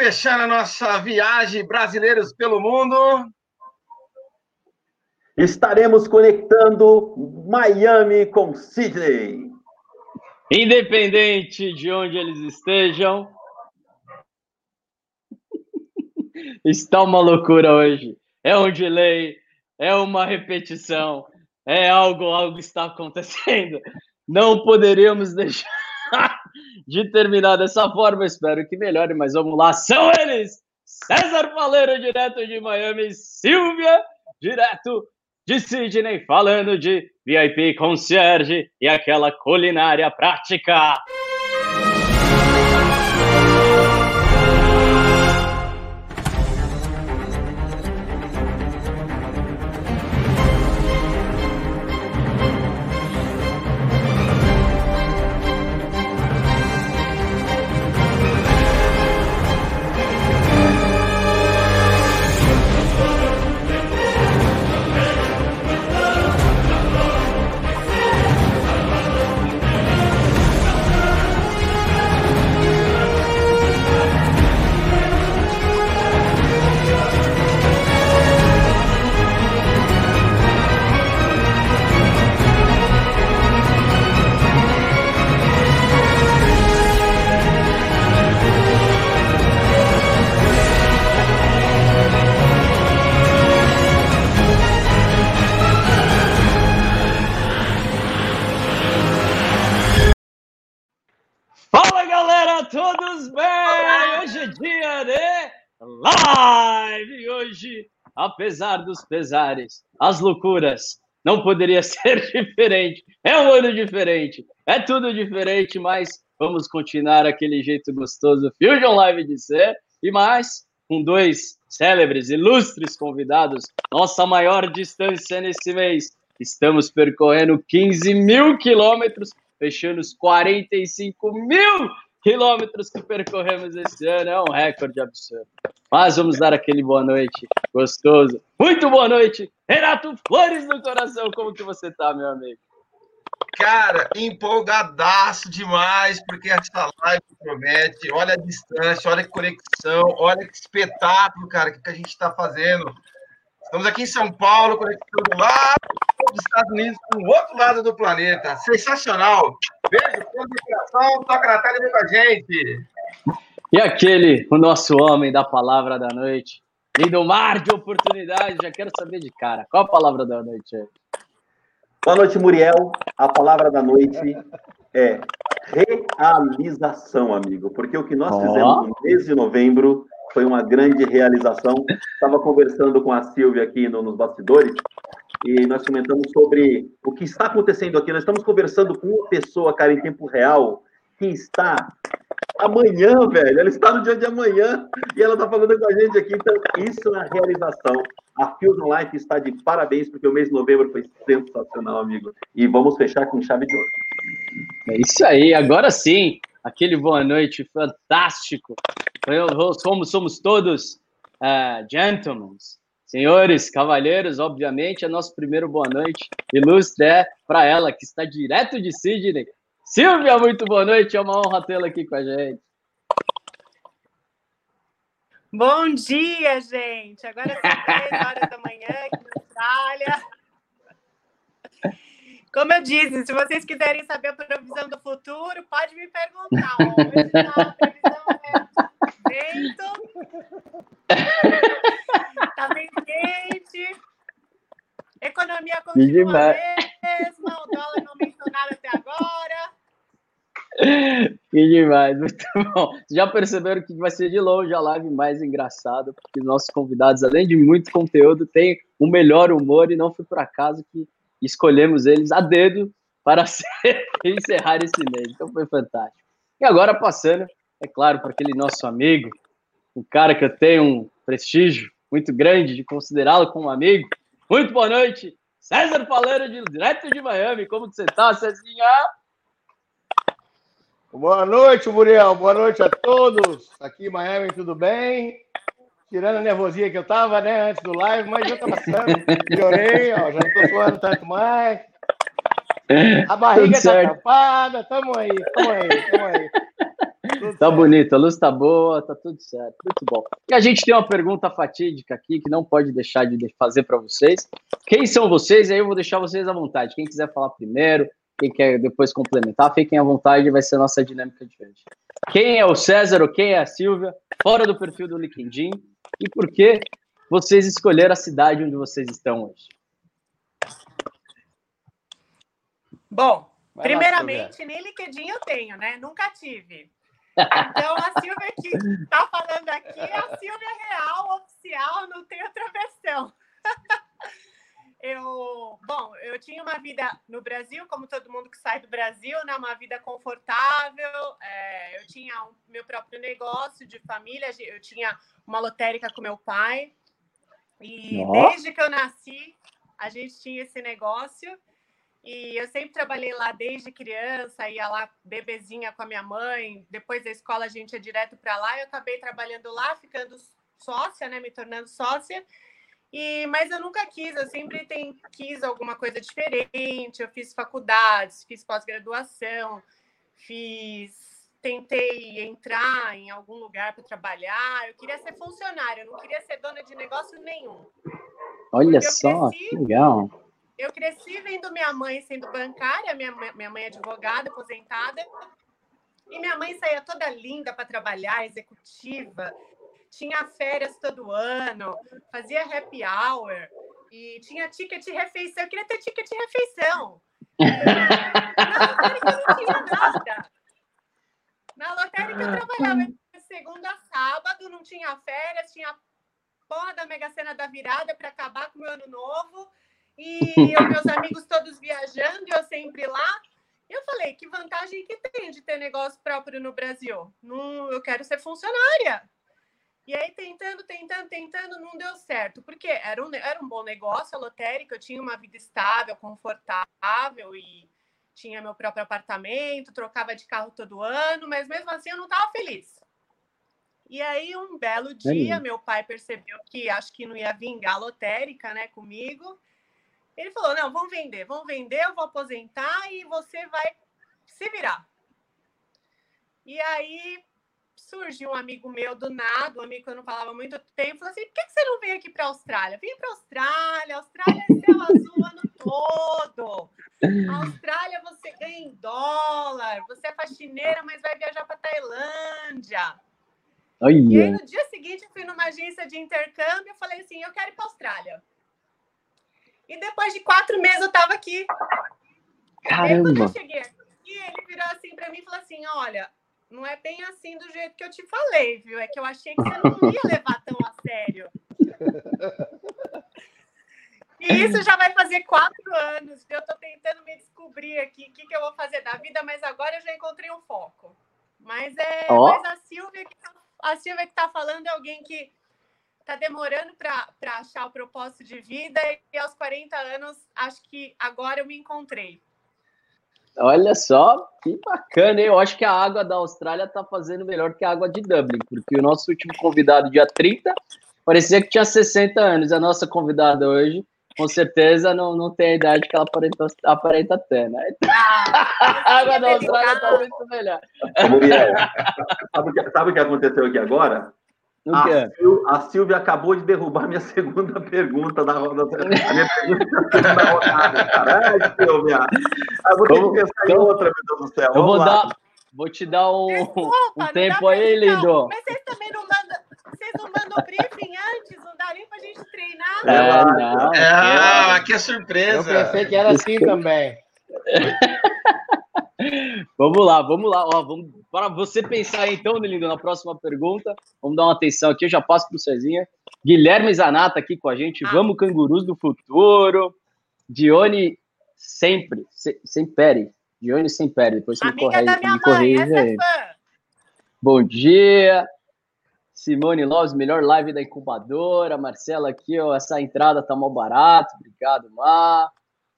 fechando a nossa viagem brasileiros pelo mundo, estaremos conectando Miami com Sydney. Independente de onde eles estejam, está uma loucura hoje. É um delay, é uma repetição, é algo, algo está acontecendo. Não poderíamos deixar de terminar dessa forma. Espero que melhore, mas vamos lá. São eles! César Faleiro, direto de Miami, Silvia, direto de Sydney, falando de VIP Concierge e aquela culinária prática. Apesar dos pesares, as loucuras, não poderia ser diferente. É um ano diferente, é tudo diferente, mas vamos continuar aquele jeito gostoso Fusion Live de ser e mais com dois célebres, ilustres convidados. Nossa maior distância nesse mês. Estamos percorrendo 15 mil quilômetros, fechando os 45 mil quilômetros que percorremos esse ano. É um recorde absurdo. Mas vamos dar aquele boa noite gostoso. Muito boa noite, Renato Flores do Coração. Como que você tá, meu amigo? Cara, empolgadaço demais, porque essa live promete. Olha a distância, olha que conexão, olha que espetáculo, cara, que, a gente está fazendo. Estamos aqui em São Paulo, conectando lá dos Estados Unidos com o outro lado do planeta. Sensacional. Beijo, coração, toca na tela e vem com a gente. E aquele, o nosso homem da palavra da noite, lindo mar de oportunidade, já quero saber de cara. Qual a palavra da noite é? Boa noite, Muriel. A palavra da noite é realização, amigo, porque o que nós oh. fizemos no mês de novembro foi uma grande realização. Estava conversando com a Silvia aqui no, nos bastidores e nós comentamos sobre o que está acontecendo aqui. Nós estamos conversando com uma pessoa, cara, em tempo real, que está amanhã, velho. Ela está no dia de amanhã e ela está falando com a gente aqui. Então, isso é a realização. A Fusion Life está de parabéns, porque o mês de novembro foi sensacional, amigo. E vamos fechar com chave de ouro. É isso aí, agora sim. Aquele boa noite fantástico. Somos, somos todos uh, gentlemen, senhores, cavalheiros. Obviamente, é nosso primeiro boa noite. Ilustre é para ela, que está direto de Sydney, Silvia, muito boa noite. É uma honra tê-la aqui com a gente. Bom dia, gente. Agora são 10 horas da manhã aqui na Austrália. Como eu disse, se vocês quiserem saber a previsão do futuro, pode me perguntar. Hoje tá, a previsão é vento. Tá bem quente. Economia continua a mesma, o dólar não aumentou nada até agora. Que demais, muito bom. Já perceberam que vai ser de longe a live mais engraçada, porque nossos convidados, além de muito conteúdo, têm o melhor humor e não foi por acaso que escolhemos eles a dedo para ser, encerrar esse mês. Então foi fantástico. E agora passando, é claro, para aquele nosso amigo, um cara que eu tenho um prestígio muito grande de considerá-lo como um amigo. Muito boa noite, César Faleiro, direto de Miami. Como você está, Cezinha? Boa noite, Muriel. Boa noite a todos. Aqui em Miami, tudo bem? Tirando a nervosinha que eu tava, né, antes do live, mas já tá passando. Piorei, ó, já não tô suando tanto mais. A barriga tá tapada, tamo aí, tamo aí, tamo aí. Tá bonito, a luz tá boa, tá tudo certo, muito bom. E a gente tem uma pergunta fatídica aqui que não pode deixar de fazer para vocês. Quem são vocês? Aí eu vou deixar vocês à vontade. Quem quiser falar primeiro, quem quer depois complementar, fiquem à vontade, vai ser a nossa dinâmica de hoje. Quem é o César ou quem é a Silvia, fora do perfil do LinkedIn, e por que vocês escolheram a cidade onde vocês estão hoje? Bom, Vai primeiramente, lá, nem LinkedIn eu tenho, né? Nunca tive. Então, a Silvia que está falando aqui é a Silvia real, oficial, não tem outra versão. eu, bom, eu tinha uma vida no Brasil, como todo mundo que sai do Brasil, né? Uma vida confortável. É, eu tinha um, meu próprio negócio de família. Eu tinha uma lotérica com meu pai. E Nossa. desde que eu nasci, a gente tinha esse negócio. E eu sempre trabalhei lá desde criança, ia lá bebezinha com a minha mãe. Depois da escola a gente ia direto para lá. Eu acabei trabalhando lá, ficando sócia, né, me tornando sócia. E, mas eu nunca quis, eu sempre tem, quis alguma coisa diferente. Eu fiz faculdades, fiz pós-graduação, fiz, tentei entrar em algum lugar para trabalhar. Eu queria ser funcionária, eu não queria ser dona de negócio nenhum. Olha só, cresci, que legal. Eu cresci vendo minha mãe sendo bancária, minha, minha mãe é advogada, aposentada, e minha mãe saía toda linda para trabalhar, executiva, tinha férias todo ano, fazia happy hour e tinha ticket de refeição. Eu queria ter ticket de refeição. Na não tinha nada. Na lotérica eu trabalhava segunda a sábado, não tinha férias, tinha porra da Mega Sena da virada para acabar com o meu ano novo. E os meus amigos todos viajando, e eu sempre lá. Eu falei, que vantagem que tem de ter negócio próprio no Brasil? Não, eu quero ser funcionária. E aí, tentando, tentando, tentando, não deu certo. Porque era um, era um bom negócio, a lotérica, eu tinha uma vida estável, confortável e tinha meu próprio apartamento, trocava de carro todo ano, mas mesmo assim eu não estava feliz. E aí, um belo dia, meu pai percebeu que acho que não ia vingar a lotérica né, comigo. Ele falou: não, vamos vender, vamos vender, eu vou aposentar e você vai se virar. E aí surgiu um amigo meu do nada, um amigo que eu não falava há muito tempo, falou assim: por que você não vem aqui para a Austrália? Vem para a Austrália, Austrália é céu azul o ano todo. A Austrália você ganha em dólar, você é faxineira, mas vai viajar para Tailândia. Oh, yeah. E aí, no dia seguinte, eu fui numa agência de intercâmbio e falei assim: eu quero ir para a Austrália. E depois de quatro meses eu estava aqui. Caramba! Aí, quando eu cheguei aqui, ele virou assim para mim e falou assim: olha, não é bem assim do jeito que eu te falei, viu? É que eu achei que você não ia levar tão a sério. E isso já vai fazer quatro anos. Eu estou tentando me descobrir aqui o que, que eu vou fazer da vida, mas agora eu já encontrei um foco. Mas é oh. mas a Silvia que tá, a Silvia que está falando é alguém que está demorando para achar o propósito de vida e aos 40 anos acho que agora eu me encontrei. Olha só, que bacana, hein? Eu acho que a água da Austrália tá fazendo melhor que a água de Dublin, porque o nosso último convidado, dia 30, parecia que tinha 60 anos. A nossa convidada hoje, com certeza, não, não tem a idade que ela aparenta, aparenta ter, né? Ah, a água da Austrália tá muito melhor. Muriel, sabe, sabe o que aconteceu aqui agora? A, Sil, a Silvia acabou de derrubar minha segunda pergunta da roda. A minha pergunta da rodada, cara. Ai, Silvia. Eu vou ter que pensar em outra, meu Deus do céu. Eu vou, dar, vou te dar um, Desculpa, um tempo aí, lindo. Mas vocês também não mandam. Vocês não mandam briefing antes? Não dá nem pra gente treinar? É, não. É, aqui é surpresa. Eu pensei que era assim também. vamos lá, vamos lá. Ó, vamos, para você pensar então, Lindo, na próxima pergunta. Vamos dar uma atenção aqui, eu já passo para o Cezinha. Guilherme Zanata aqui com a gente. Ah. Vamos, cangurus do futuro. Dione sempre, se, sempre. Dione sempre. Depois você Amiga me corrige, da minha me corrige mãe, é Bom dia. Simone Loves, melhor live da incubadora. Marcela aqui, ó, essa entrada tá mal barato. Obrigado, Mar.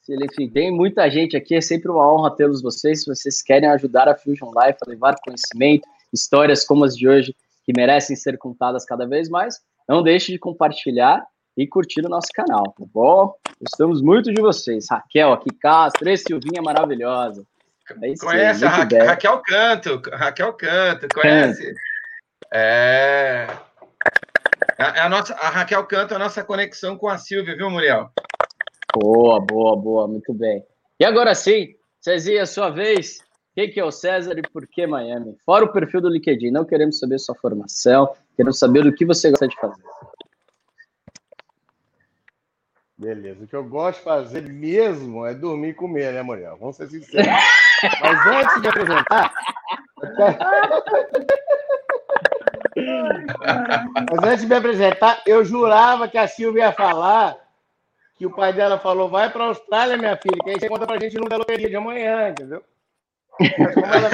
Enfim, tem muita gente aqui, é sempre uma honra tê-los vocês. Se vocês querem ajudar a Fusion Life a levar conhecimento, histórias como as de hoje, que merecem ser contadas cada vez mais, não deixe de compartilhar e curtir o nosso canal, tá bom? Gostamos muito de vocês. Raquel aqui, Castro, e Silvinha maravilhosa. É conhece a Ra bem. Raquel Canto, Raquel Canto, conhece? Canto. É. A, a, nossa, a Raquel Canto é a nossa conexão com a Silvia, viu, Muriel? Boa, boa, boa, muito bem. E agora sim, Cezinha, sua vez. Quem que é o César e por que Miami? Fora o perfil do LinkedIn, não queremos saber sua formação, queremos saber o que você gosta de fazer. Beleza. O que eu gosto de fazer mesmo é dormir e comer, né, Muriel? Vamos ser sinceros. Mas antes de apresentar. Mas antes de me apresentar, eu jurava que a Silvia ia falar que o pai dela falou: vai para a Austrália, minha filha, que aí você conta para a gente no da loteria de amanhã, entendeu? Mas como ela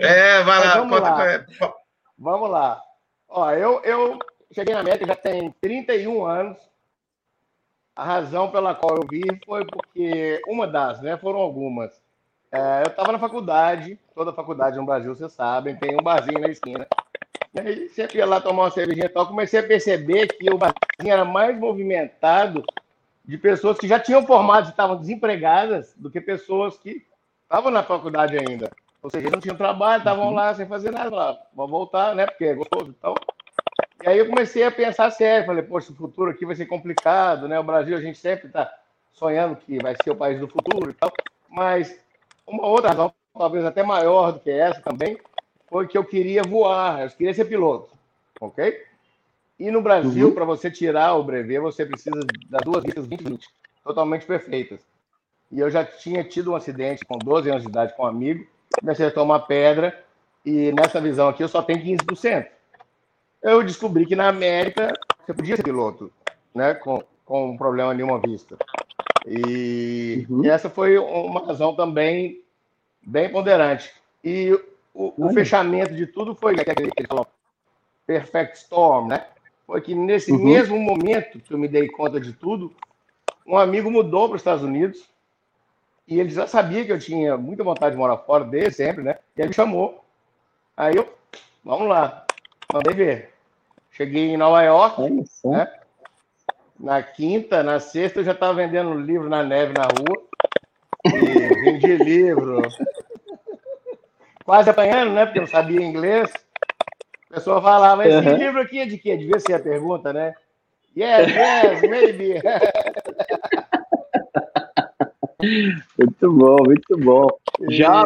É, vai lá, vamos lá. Vamos lá. Ó, eu, eu cheguei na América já tem 31 anos. A razão pela qual eu vi foi porque, uma das, né? Foram algumas. É, eu estava na faculdade, toda faculdade no Brasil, vocês sabem, tem um barzinho na esquina. E aí, sempre ia lá tomar uma cervejinha e tal. Comecei a perceber que o barzinho era mais movimentado de pessoas que já tinham formado e estavam desempregadas do que pessoas que estavam na faculdade ainda. Ou seja, não tinham trabalho, estavam uhum. lá sem fazer nada. Lá, vou voltar, né? Porque é gostoso. Então, e aí eu comecei a pensar sério, falei, poxa, o futuro aqui vai ser complicado, né? O Brasil, a gente sempre está sonhando que vai ser o país do futuro e tal, mas uma outra razão, talvez até maior do que essa também, foi que eu queria voar, eu queria ser piloto, ok? E no Brasil, uhum. para você tirar o brevet, você precisa das duas vistas 2020, totalmente perfeitas. E eu já tinha tido um acidente com 12 anos de idade com um amigo, comecei a tomar pedra, e nessa visão aqui eu só tenho 15% eu descobri que na América você podia ser piloto, né, com, com um problema nenhuma vista. E, uhum. e essa foi uma razão também bem ponderante. E o, o fechamento de tudo foi aquele que ele falou, perfect storm, né? Foi que nesse uhum. mesmo momento que eu me dei conta de tudo, um amigo mudou para os Estados Unidos e ele já sabia que eu tinha muita vontade de morar fora dele sempre, né? E ele me chamou. Aí eu, vamos lá, mandei ver. Cheguei em Nova York, né? Na quinta, na sexta, eu já estava vendendo livro na neve na rua. E vendi livro. Quase apanhando, né? Porque eu não sabia inglês. A pessoa falava, esse uhum. livro aqui é de quê? Devia ser a pergunta, né? Yes, yes, maybe. Muito bom, muito bom. Já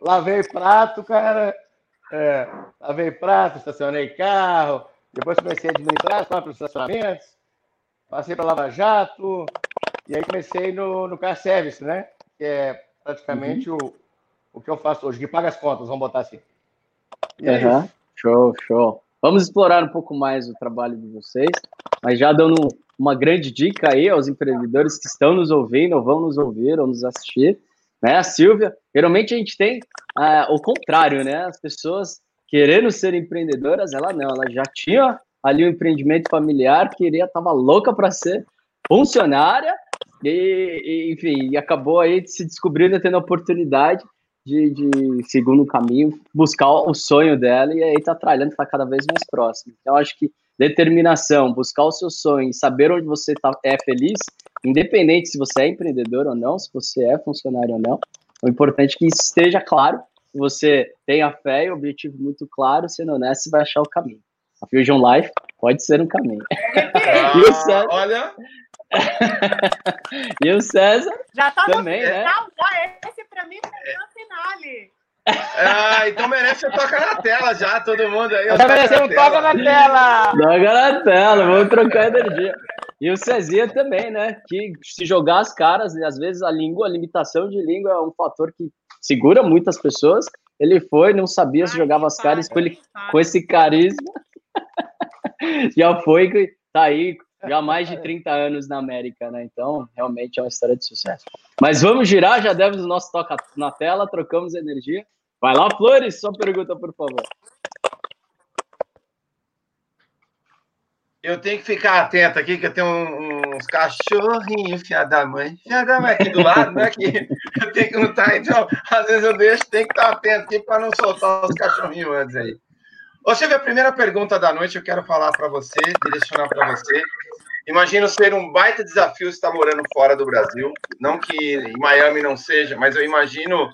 lavei prato, cara. É, lavei prato, estacionei carro, depois comecei a administrar os próprios estacionamentos, passei para Lava Jato, e aí comecei no, no car service, né? Que é praticamente uhum. o, o que eu faço hoje, que paga as contas, vamos botar assim. uhum. Show, show. Vamos explorar um pouco mais o trabalho de vocês, mas já dando uma grande dica aí aos empreendedores que estão nos ouvindo, ou vão nos ouvir, ou nos assistir, né? A Silvia, geralmente a gente tem uh, o contrário, né? As pessoas querendo ser empreendedoras, ela não, ela já tinha ali um empreendimento familiar, queria, estava louca para ser funcionária, e, e, enfim, acabou aí se descobrindo, tendo a oportunidade de, de, segundo o caminho, buscar o sonho dela, e aí está trabalhando, está cada vez mais próximo. Então, acho que determinação, buscar o seu sonho, saber onde você tá, é feliz, independente se você é empreendedor ou não, se você é funcionário ou não, o importante é que esteja claro, você tenha fé e objetivo muito claro, sendo honesto, você vai achar o caminho. A Fusion Life pode ser um caminho. Ah, e o César... Olha... e o César já tá também, no... né? Já esse para mim foi o finale. Ah, então merece um toca na tela já, todo mundo aí. Já merece um toca na tela. Toca na tela, vamos trocar energia. E o Cezinha também, né? Que se jogar as caras, às vezes a língua, a limitação de língua é um fator que segura muitas pessoas. Ele foi, não sabia se jogava as caras, com, ele, com esse carisma. já foi, tá aí, já mais de 30 anos na América, né? Então, realmente é uma história de sucesso. Mas vamos girar, já demos o nosso toca na tela, trocamos energia. Vai lá, Flores, sua pergunta, por favor. Eu tenho que ficar atento aqui, que eu tenho uns cachorrinhos, filha da mãe. Filha da mãe aqui do lado, né? Que eu tenho que lutar, então, às vezes eu deixo, tem que estar atento aqui para não soltar os cachorrinhos antes aí. Ô, Silvia, a primeira pergunta da noite eu quero falar para você, direcionar para você. Imagino ser um baita desafio estar morando fora do Brasil. Não que em Miami não seja, mas eu imagino,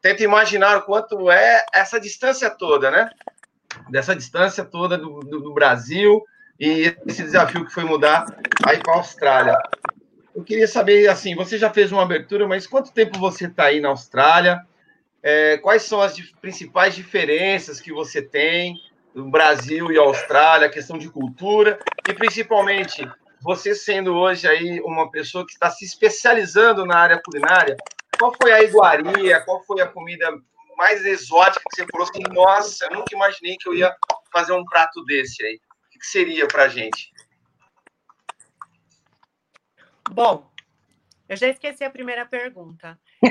tento imaginar o quanto é essa distância toda, né? Dessa distância toda do, do, do Brasil e esse desafio que foi mudar aí para a Austrália. Eu queria saber, assim, você já fez uma abertura, mas quanto tempo você está aí na Austrália? É, quais são as principais diferenças que você tem do Brasil e Austrália, questão de cultura, e principalmente você sendo hoje aí uma pessoa que está se especializando na área culinária, qual foi a iguaria, qual foi a comida mais exótica que você falou assim, nossa, eu nunca imaginei que eu ia fazer um prato desse aí. O que seria para a gente? Bom, eu já esqueci a primeira pergunta. É...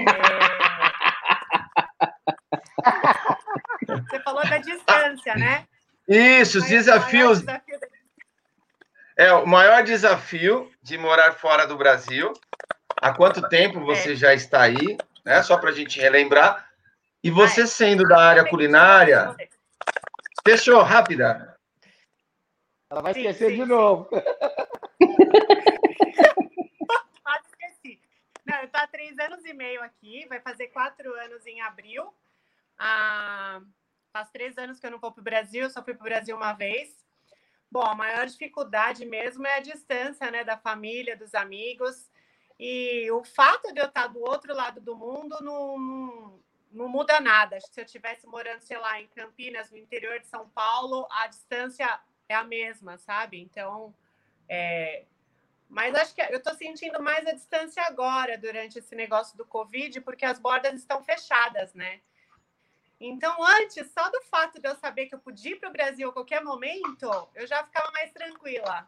Você falou da distância, né? Isso, os desafios. É, o maior desafio de morar fora do Brasil. Há quanto tempo você é. já está aí? Né? Só para a gente relembrar. E você sendo da área culinária. Fechou, rápida. Ela vai esquecer sim, sim. de novo. esqueci. Não, eu estou há três anos e meio aqui, vai fazer quatro anos em abril. Ah, faz três anos que eu não vou para o Brasil, só fui para o Brasil uma vez. Bom, a maior dificuldade mesmo é a distância, né, da família, dos amigos. E o fato de eu estar do outro lado do mundo não, não, muda nada. Se eu estivesse morando, sei lá, em Campinas, no interior de São Paulo, a distância é a mesma, sabe? Então, é... mas acho que eu estou sentindo mais a distância agora, durante esse negócio do Covid, porque as bordas estão fechadas, né? Então, antes, só do fato de eu saber que eu podia ir para o Brasil a qualquer momento, eu já ficava mais tranquila.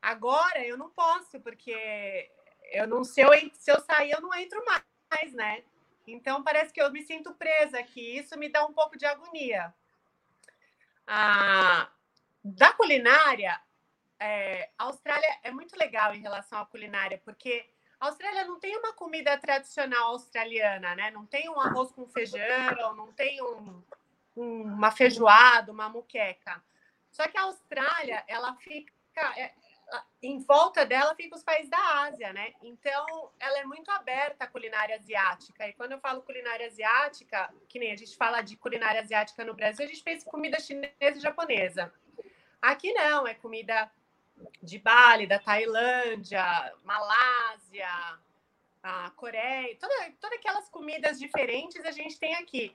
Agora, eu não posso, porque eu não se eu, se eu sair, eu não entro mais, né? Então, parece que eu me sinto presa aqui. Isso me dá um pouco de agonia. Ah, da culinária, é, a Austrália é muito legal em relação à culinária, porque Austrália não tem uma comida tradicional australiana, né? Não tem um arroz com feijão, não tem um, um, uma feijoada, uma muqueca. Só que a Austrália, ela fica é, em volta dela fica os países da Ásia, né? Então, ela é muito aberta à culinária asiática. E quando eu falo culinária asiática, que nem a gente fala de culinária asiática no Brasil, a gente pensa em comida chinesa e japonesa. Aqui não, é comida de Bali, da Tailândia, Malásia, a Coreia, toda, todas aquelas comidas diferentes a gente tem aqui.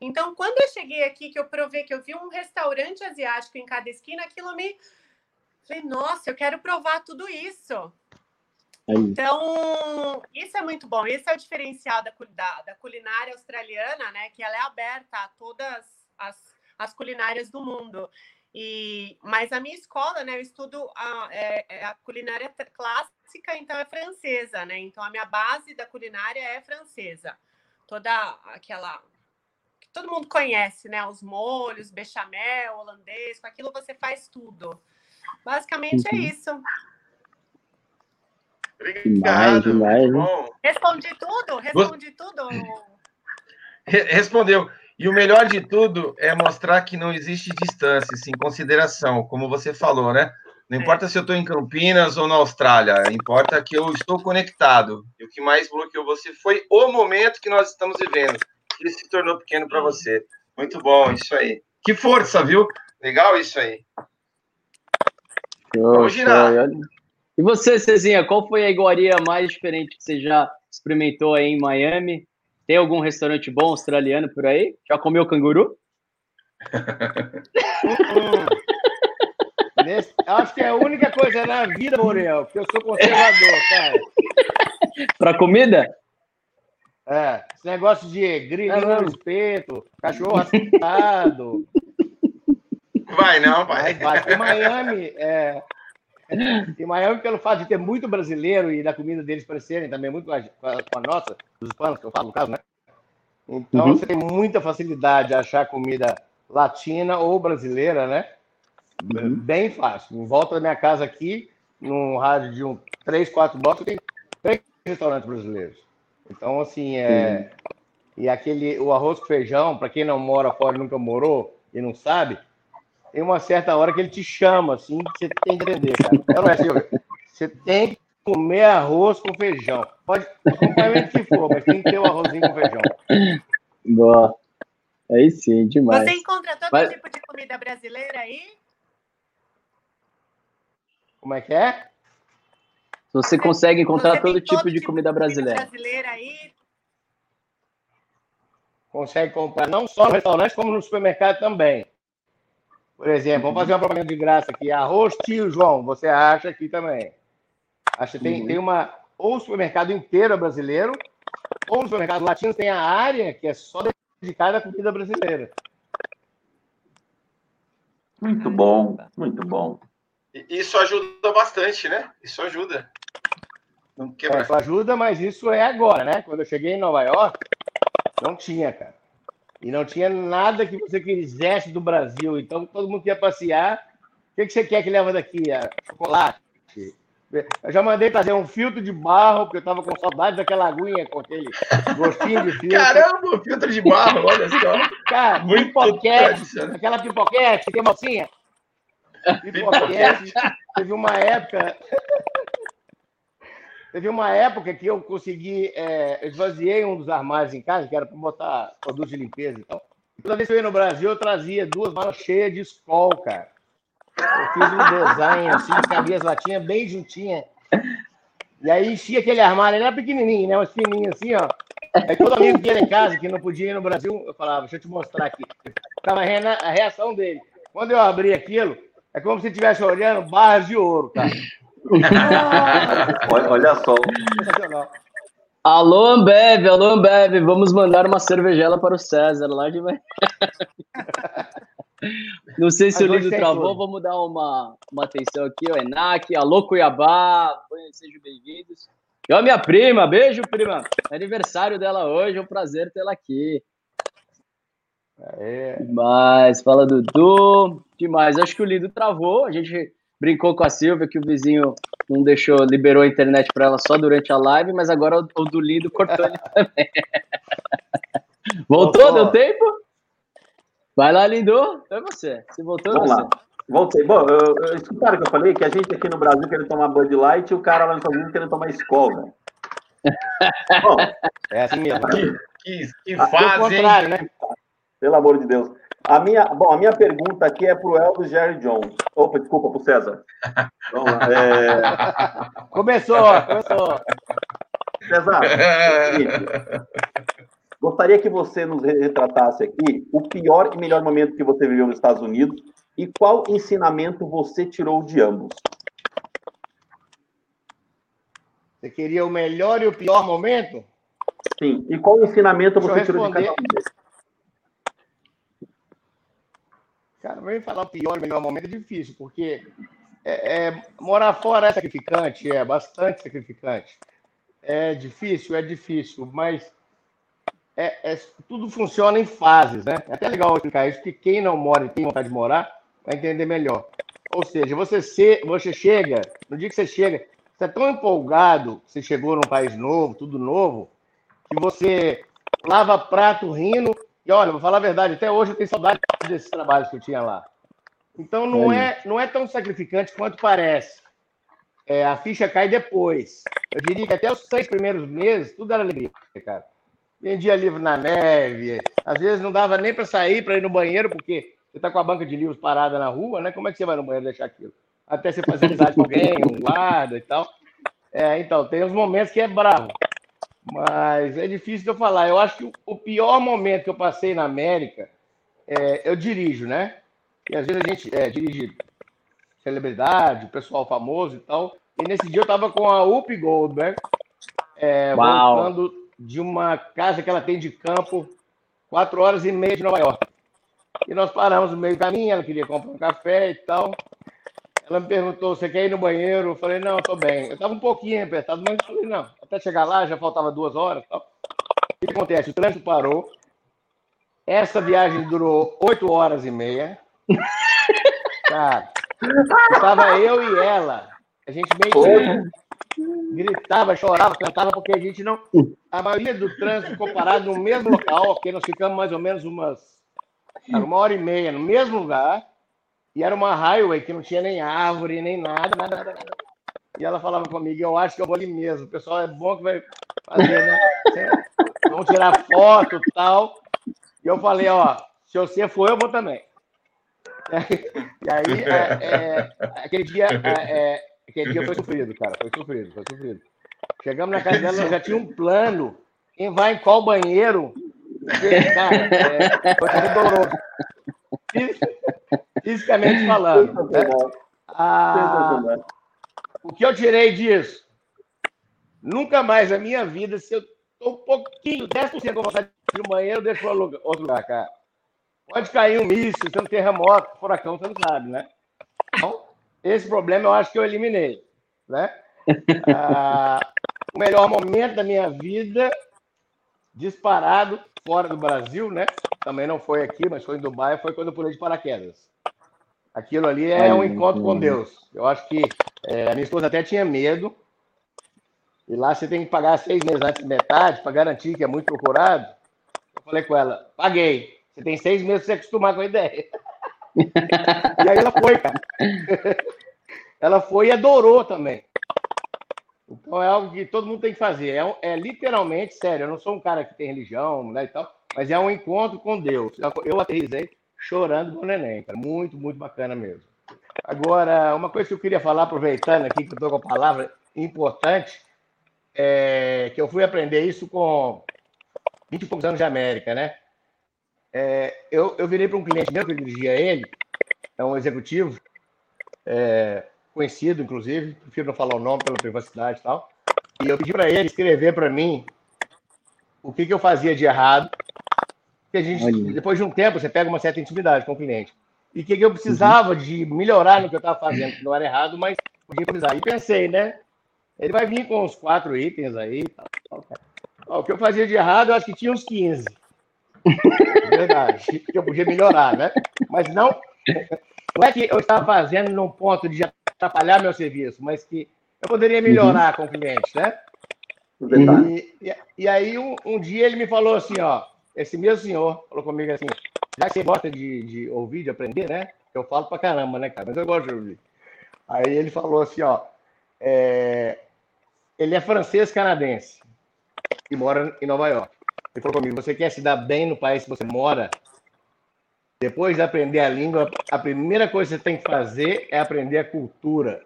Então, quando eu cheguei aqui, que eu provei que eu vi um restaurante asiático em cada esquina, aquilo me. Falei, nossa, eu quero provar tudo isso. Aí. Então, isso é muito bom. Esse é o diferencial da, da, da, culinária australiana, né? Que ela é aberta a todas as, as culinárias do mundo. E, mas a minha escola, né, eu estudo a, é, é a culinária clássica, então é francesa, né? Então a minha base da culinária é francesa. Toda aquela que todo mundo conhece, né? Os molhos, bechamel, holandês, com aquilo você faz tudo. Basicamente é uhum. é isso. Obrigado. Demais, Respondi tudo? Respondi tudo? Respondeu. E o melhor de tudo é mostrar que não existe distância, sim, consideração, como você falou, né? Não importa se eu estou em Campinas ou na Austrália, importa que eu estou conectado. E o que mais bloqueou você foi o momento que nós estamos vivendo. Ele se tornou pequeno para você. Muito bom, isso aí. Que força, viu? Legal isso aí. Vamos girar. E você, Cezinha, qual foi a iguaria mais diferente que você já experimentou aí em Miami? Tem algum restaurante bom australiano por aí? Já comeu canguru? Nesse, acho que é a única coisa na vida, Muriel, porque eu sou conservador, cara. Pra comida? É, esse negócio de grilo no espeto, cachorro assado. Vai não, vai. vai. Miami, é, em Miami, pelo fato de ter muito brasileiro e da comida deles parecerem também muito com a, com a nossa, dos hispanos, que eu falo no caso, né? Então uhum. você tem muita facilidade de achar comida latina ou brasileira, né? Uhum. Bem fácil. Em volta da minha casa aqui, num rádio de um 3, 4 blocos, tem três restaurantes brasileiros. Então, assim, é. Uhum. E aquele, o arroz com feijão, para quem não mora fora nunca morou e não sabe, tem uma certa hora que ele te chama, assim, que você tem que entender, cara. Não é, Silvio? Você tem que comer arroz com feijão. Pode acompanhamento que for, mas tem que ter o arrozinho com feijão. Boa. Aí sim, demais. Você encontra todo Mas- tipo de comida brasileira aí? Como é que é? Você consegue encontrar Você todo tipo de comida brasileira. brasileira aí? Consegue comprar não só no restaurante, como no supermercado também. Por exemplo, vamos fazer uma propaganda de graça aqui. Arroz tio João, você acha aqui também. Acha que tem, Uhum. tem uma. Ou o supermercado inteiro é brasileiro, ou no supermercado latino tem a área que é só dedicada à comida brasileira. Muito bom, muito bom. Isso ajuda bastante, né? Isso ajuda. Não É, quebra. isso ajuda, mas isso é agora, né? Quando eu cheguei em Nova York, não tinha, cara. E não tinha nada que você quisesse do Brasil. Então, todo mundo que ia passear. O que, que você quer que leva daqui? Ah, chocolate. Eu já mandei trazer um filtro de barro, porque eu tava com saudade daquela aguinha com aquele gostinho de filtro. Caramba, filtro de barro, olha só. Cara, Muito pipoquete, aquela pipoquete, tem mocinha? Pipoquete. Teve uma época. Teve uma época que eu consegui. É, eu esvaziei um dos armários em casa, que era para botar produtos de limpeza e tal. Toda vez que eu ia no Brasil, eu trazia duas malas cheias de escol, cara. Eu fiz um design assim, cabia as latinhas bem juntinhas. E aí enchia aquele armário, ele era pequenininho, né? Mas fininho assim, ó. Aí todo amigo que ia em casa, que não podia ir no Brasil, eu falava, deixa eu te mostrar aqui. Ficava a rea- a reação dele. Quando eu abri aquilo, é como se estivesse olhando barras de ouro, cara. Olha, olha só. Alô, Ambev, alô, Ambev, vamos mandar uma cervejela para o César lá de manhã. Não sei se o Lindo tem travou, vamos dar uma, uma atenção aqui, o Enac, alô, Cuiabá, sejam bem-vindos. E ó, minha prima, beijo, prima. É aniversário dela hoje, é um prazer tê-la aqui. É, Mas fala Dudu, demais. Acho que o Lindo travou. A gente brincou com a Silvia que o vizinho não deixou, liberou a internet para ela só durante a live, mas agora o, o do Lindo cortou ele também. Voltou? Voltou. Deu tempo? Vai lá, Lindo. É você. Se voltou, é Vamos você. lá. Voltei. Bom, eu, eu, escutaram que eu falei que a gente aqui no Brasil querendo tomar Bud Light e o cara lá nos Estados Unidos querendo tomar Skol, velho. Bom, é assim mesmo. Que, que, que o fase, hein? né? pelo amor de Deus. A minha, bom, a minha pergunta aqui é pro Elvis Jerry Jones. Opa, desculpa, pro César. Vamos lá. É, Começou, começou. César, seguinte, gostaria que você nos retratasse aqui o pior e melhor momento que você viveu nos Estados Unidos e qual ensinamento você tirou de ambos. Você queria o melhor e o pior momento? Sim, e qual ensinamento Deixa você tirou de cada um deles? Cara, mim falar o pior e o melhor momento é difícil, porque é, é, morar fora é sacrificante, é bastante sacrificante. É difícil, é difícil, mas é, é- tudo funciona em fases, né? É até legal explicar isso, porque quem não mora e tem vontade de morar vai entender melhor. Ou seja, você, se, você chega, no dia que você chega, você é tão empolgado que você chegou num país novo, tudo novo, que você lava prato rindo. E olha, vou falar a verdade, até hoje eu tenho saudade desses trabalhos que eu tinha lá. Então não Olha. é, não é tão sacrificante quanto parece. É, a ficha cai depois. Eu diria que até os seis primeiros meses, tudo era alegria, cara. Vendia livro na neve, às vezes não dava nem para sair para ir no banheiro, porque você está com a banca de livros parada na rua, né? Como é que você vai no banheiro deixar aquilo? Até você fazer amizade com alguém, um guarda e tal. É, então, tem uns momentos que é bravo. Mas é difícil de eu falar. Eu acho que o- pior momento que eu passei na América, é, eu dirijo, né? E às vezes a gente é, dirige celebridade, pessoal famoso e tal. E nesse dia eu estava com a Up Goldberg, é, Uau. voltando de uma casa que ela tem de campo, quatro horas e meia de Nova York. E nós paramos no meio do caminho, ela queria comprar um café e tal. Ela me perguntou, você quer ir no banheiro? Eu falei, não, tô bem. Eu estava um pouquinho apertado, mas eu falei, não, até chegar lá já faltava duas horas tal. O que acontece? O trânsito parou. Essa viagem durou oito horas e meia. Cara, estava eu e ela. A gente meio que gritava, chorava, cantava, porque a gente não. A maioria do trânsito ficou parado no mesmo local, porque nós ficamos mais ou menos umas. cara, uma hora e meia no mesmo lugar. E era uma highway que não tinha nem árvore, nem nada, nada, nada, nada. E ela falava comigo, eu acho que eu vou ali mesmo. O pessoal é bom que vai fazer, né? Vamos tirar foto e tal. E eu falei, ó, se você for, eu vou também. E aí, é, é, aquele, dia, é, é, aquele dia foi sofrido, cara. Foi sofrido, foi sofrido. Chegamos na casa dela, já tinha um plano. Quem vai em qual banheiro? Cara, é, foi doloroso. Fisicamente falando. Né? Ah, o que eu tirei disso? Nunca mais na minha vida, se eu estou um pouquinho, 10% com vontade de ir no banheiro, eu deixo outro lugar, cara. Pode cair um míssil, se um terremoto, furacão, você não sabe, né? Então, esse problema eu acho que eu eliminei, né? Ah, o melhor momento da minha vida, disparado, fora do Brasil, né? Também não foi aqui, mas foi em Dubai, foi quando eu pulei de paraquedas. Aquilo ali é um encontro com Deus. Eu acho que é, a minha esposa até tinha medo. E lá você tem que pagar seis meses antes de metade para garantir que é muito procurado. Eu falei com ela, paguei. Você tem seis meses para se acostumar com a ideia. e aí ela foi, cara. ela foi e adorou também. Então é algo que todo mundo tem que fazer. É, é, literalmente, sério, eu não sou um cara que tem religião, né, e tal, mas é um encontro com Deus. Eu aterrisei chorando com o neném, cara. Muito, muito bacana mesmo. Agora, uma coisa que eu queria falar, aproveitando aqui que eu estou com a palavra importante, é que eu fui aprender isso com 20 e poucos anos de América, né? É, eu, eu virei para um cliente meu que eu dirigia ele, é um executivo, é, conhecido, inclusive, prefiro não falar o nome pela privacidade e tal. E eu pedi para ele escrever para mim o que, que eu fazia de errado. Que a gente, Olha. depois de um tempo, você pega uma certa intimidade com o cliente. E o que, eu precisava uhum. de melhorar no que eu estava fazendo, que não era errado, mas podia precisar. E pensei, né? Ele vai vir com os quatro itens aí. Tal, tal, tal. o que eu fazia de errado, eu acho que tinha uns 15. Verdade. Que eu podia melhorar, né? Mas não. Não é que eu estava fazendo num ponto de atrapalhar meu serviço, mas que eu poderia melhorar uhum. com o cliente, né? E, e, e, aí, um, um, dia ele me falou assim: ó, esse mesmo senhor falou comigo assim, já que você gosta de, de ouvir, de aprender, né? Eu falo pra caramba, né, cara? Mas eu gosto de ouvir. Aí ele falou assim: ó, é, ele é francês-canadense e mora em Nova York. Ele falou comigo: você quer se dar bem no país que você mora? Depois de aprender a língua, a primeira coisa que você tem que fazer é aprender a cultura,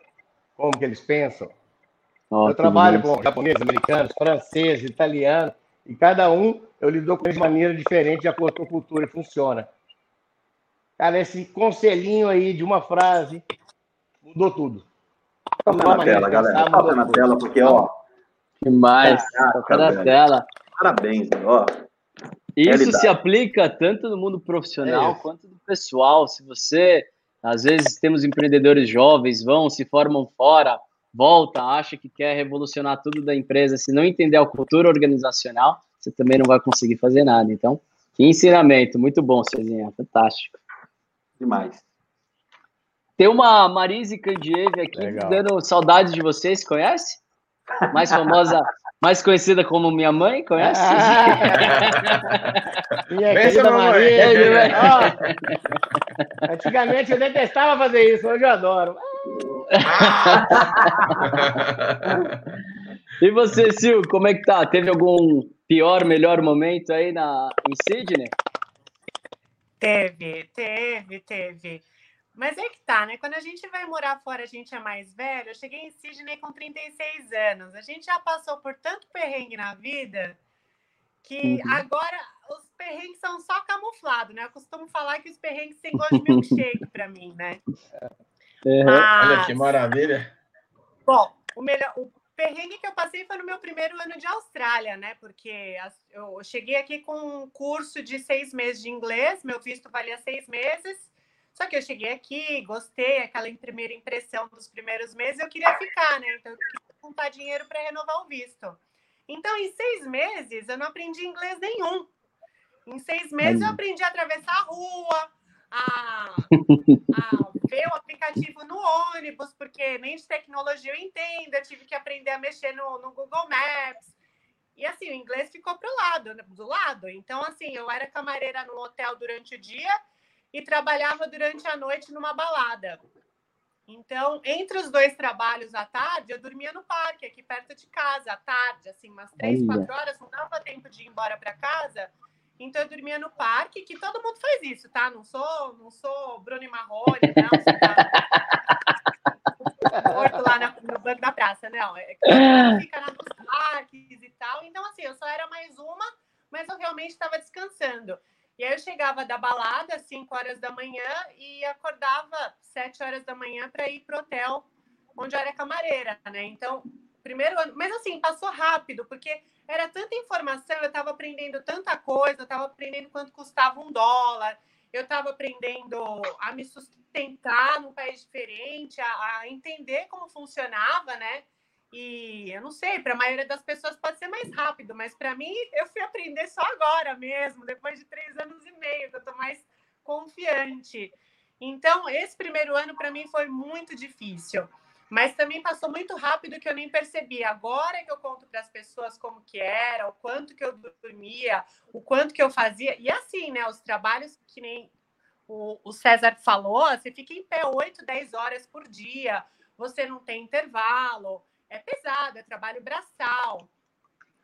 como que eles pensam. Oh, eu trabalho com japoneses, americanos, franceses, italianos, e cada um eu lido com eles de maneira diferente, de acordo com a cultura, e funciona. Cara, esse conselhinho aí de uma frase mudou tudo. Toca na tela, galera. Toca na tela, porque, ó. Que mais? Toca na tela. Parabéns, ó. Isso Realidade. se aplica tanto no mundo profissional é quanto no pessoal. Se você, às vezes, temos empreendedores jovens, vão, se formam fora, volta, acha que quer revolucionar tudo da empresa, se não entender a cultura organizacional, você também não vai conseguir fazer nada. Então, que ensinamento, muito bom, Cezinha, fantástico. Demais. Tem uma Marise Candieve aqui Legal. dando saudades de vocês, conhece? Mais famosa mais conhecida como minha mãe, conhece? Ah, minha querida Maria. Oh, antigamente eu detestava fazer isso, hoje eu adoro. e você, Sil, como é que tá? Teve algum pior, melhor momento aí na, em Sydney? Teve, teve, teve. Mas é que tá, né? Quando a gente vai morar fora, a gente é mais velho. Eu cheguei em Sydney com 36 anos. A gente já passou por tanto perrengue na vida que uhum. agora os perrengues são só camuflados, né? Eu costumo falar que os perrengues têm gosto de milkshake para mim, né? Uhum. Mas... Olha que maravilha. Bom, o melhor, o perrengue que eu passei foi no meu primeiro ano de Austrália, né? Porque eu cheguei aqui com um curso de seis meses de inglês, meu visto valia seis meses. Só que eu cheguei aqui, gostei, aquela primeira impressão dos primeiros meses, eu queria ficar, né? Então eu queria juntar dinheiro para renovar o visto. Então, em seis meses, eu não aprendi inglês nenhum. Em seis meses, eu aprendi a atravessar a rua, a, a ver o aplicativo no ônibus, porque nem de tecnologia eu entendo, eu tive que aprender a mexer no, no Google Maps. E assim, o inglês ficou pro lado, do lado. Então, assim, eu era camareira no hotel durante o dia e trabalhava durante a noite numa balada. Então, entre os dois trabalhos à tarde, eu dormia no parque, aqui perto de casa, à tarde, assim, umas três, quatro horas, não dava tempo de ir embora para casa. Então, eu dormia no parque, que todo mundo faz isso, tá? Não sou, não sou Bruno e Marrone, não. Você tá morto lá na- no banco da praça, não. É que fica nos parques e tal. Então, assim, eu só era mais uma, mas eu realmente estava descansando. E aí eu chegava da balada às 5 horas da manhã e acordava 7 horas da manhã para ir pro hotel onde eu era camareira, né? Então, primeiro ano, mas assim, passou rápido, porque era tanta informação, eu estava aprendendo tanta coisa, eu estava aprendendo quanto custava um dólar, eu estava aprendendo a me sustentar num país diferente, a, a entender como funcionava, né? E eu não sei, para a maioria das pessoas pode ser mais rápido, mas para mim eu fui aprender só agora mesmo, depois de três anos e meio, que eu estou mais confiante. Então, esse primeiro ano para mim foi muito difícil, mas também passou muito rápido que eu nem percebi. Agora que eu conto para as pessoas como que era, o quanto que eu dormia, o quanto que eu fazia, e assim, né, os trabalhos que nem o, o César falou, você fica em pé 8, 10 horas por dia, você não tem intervalo, é pesado, é trabalho braçal.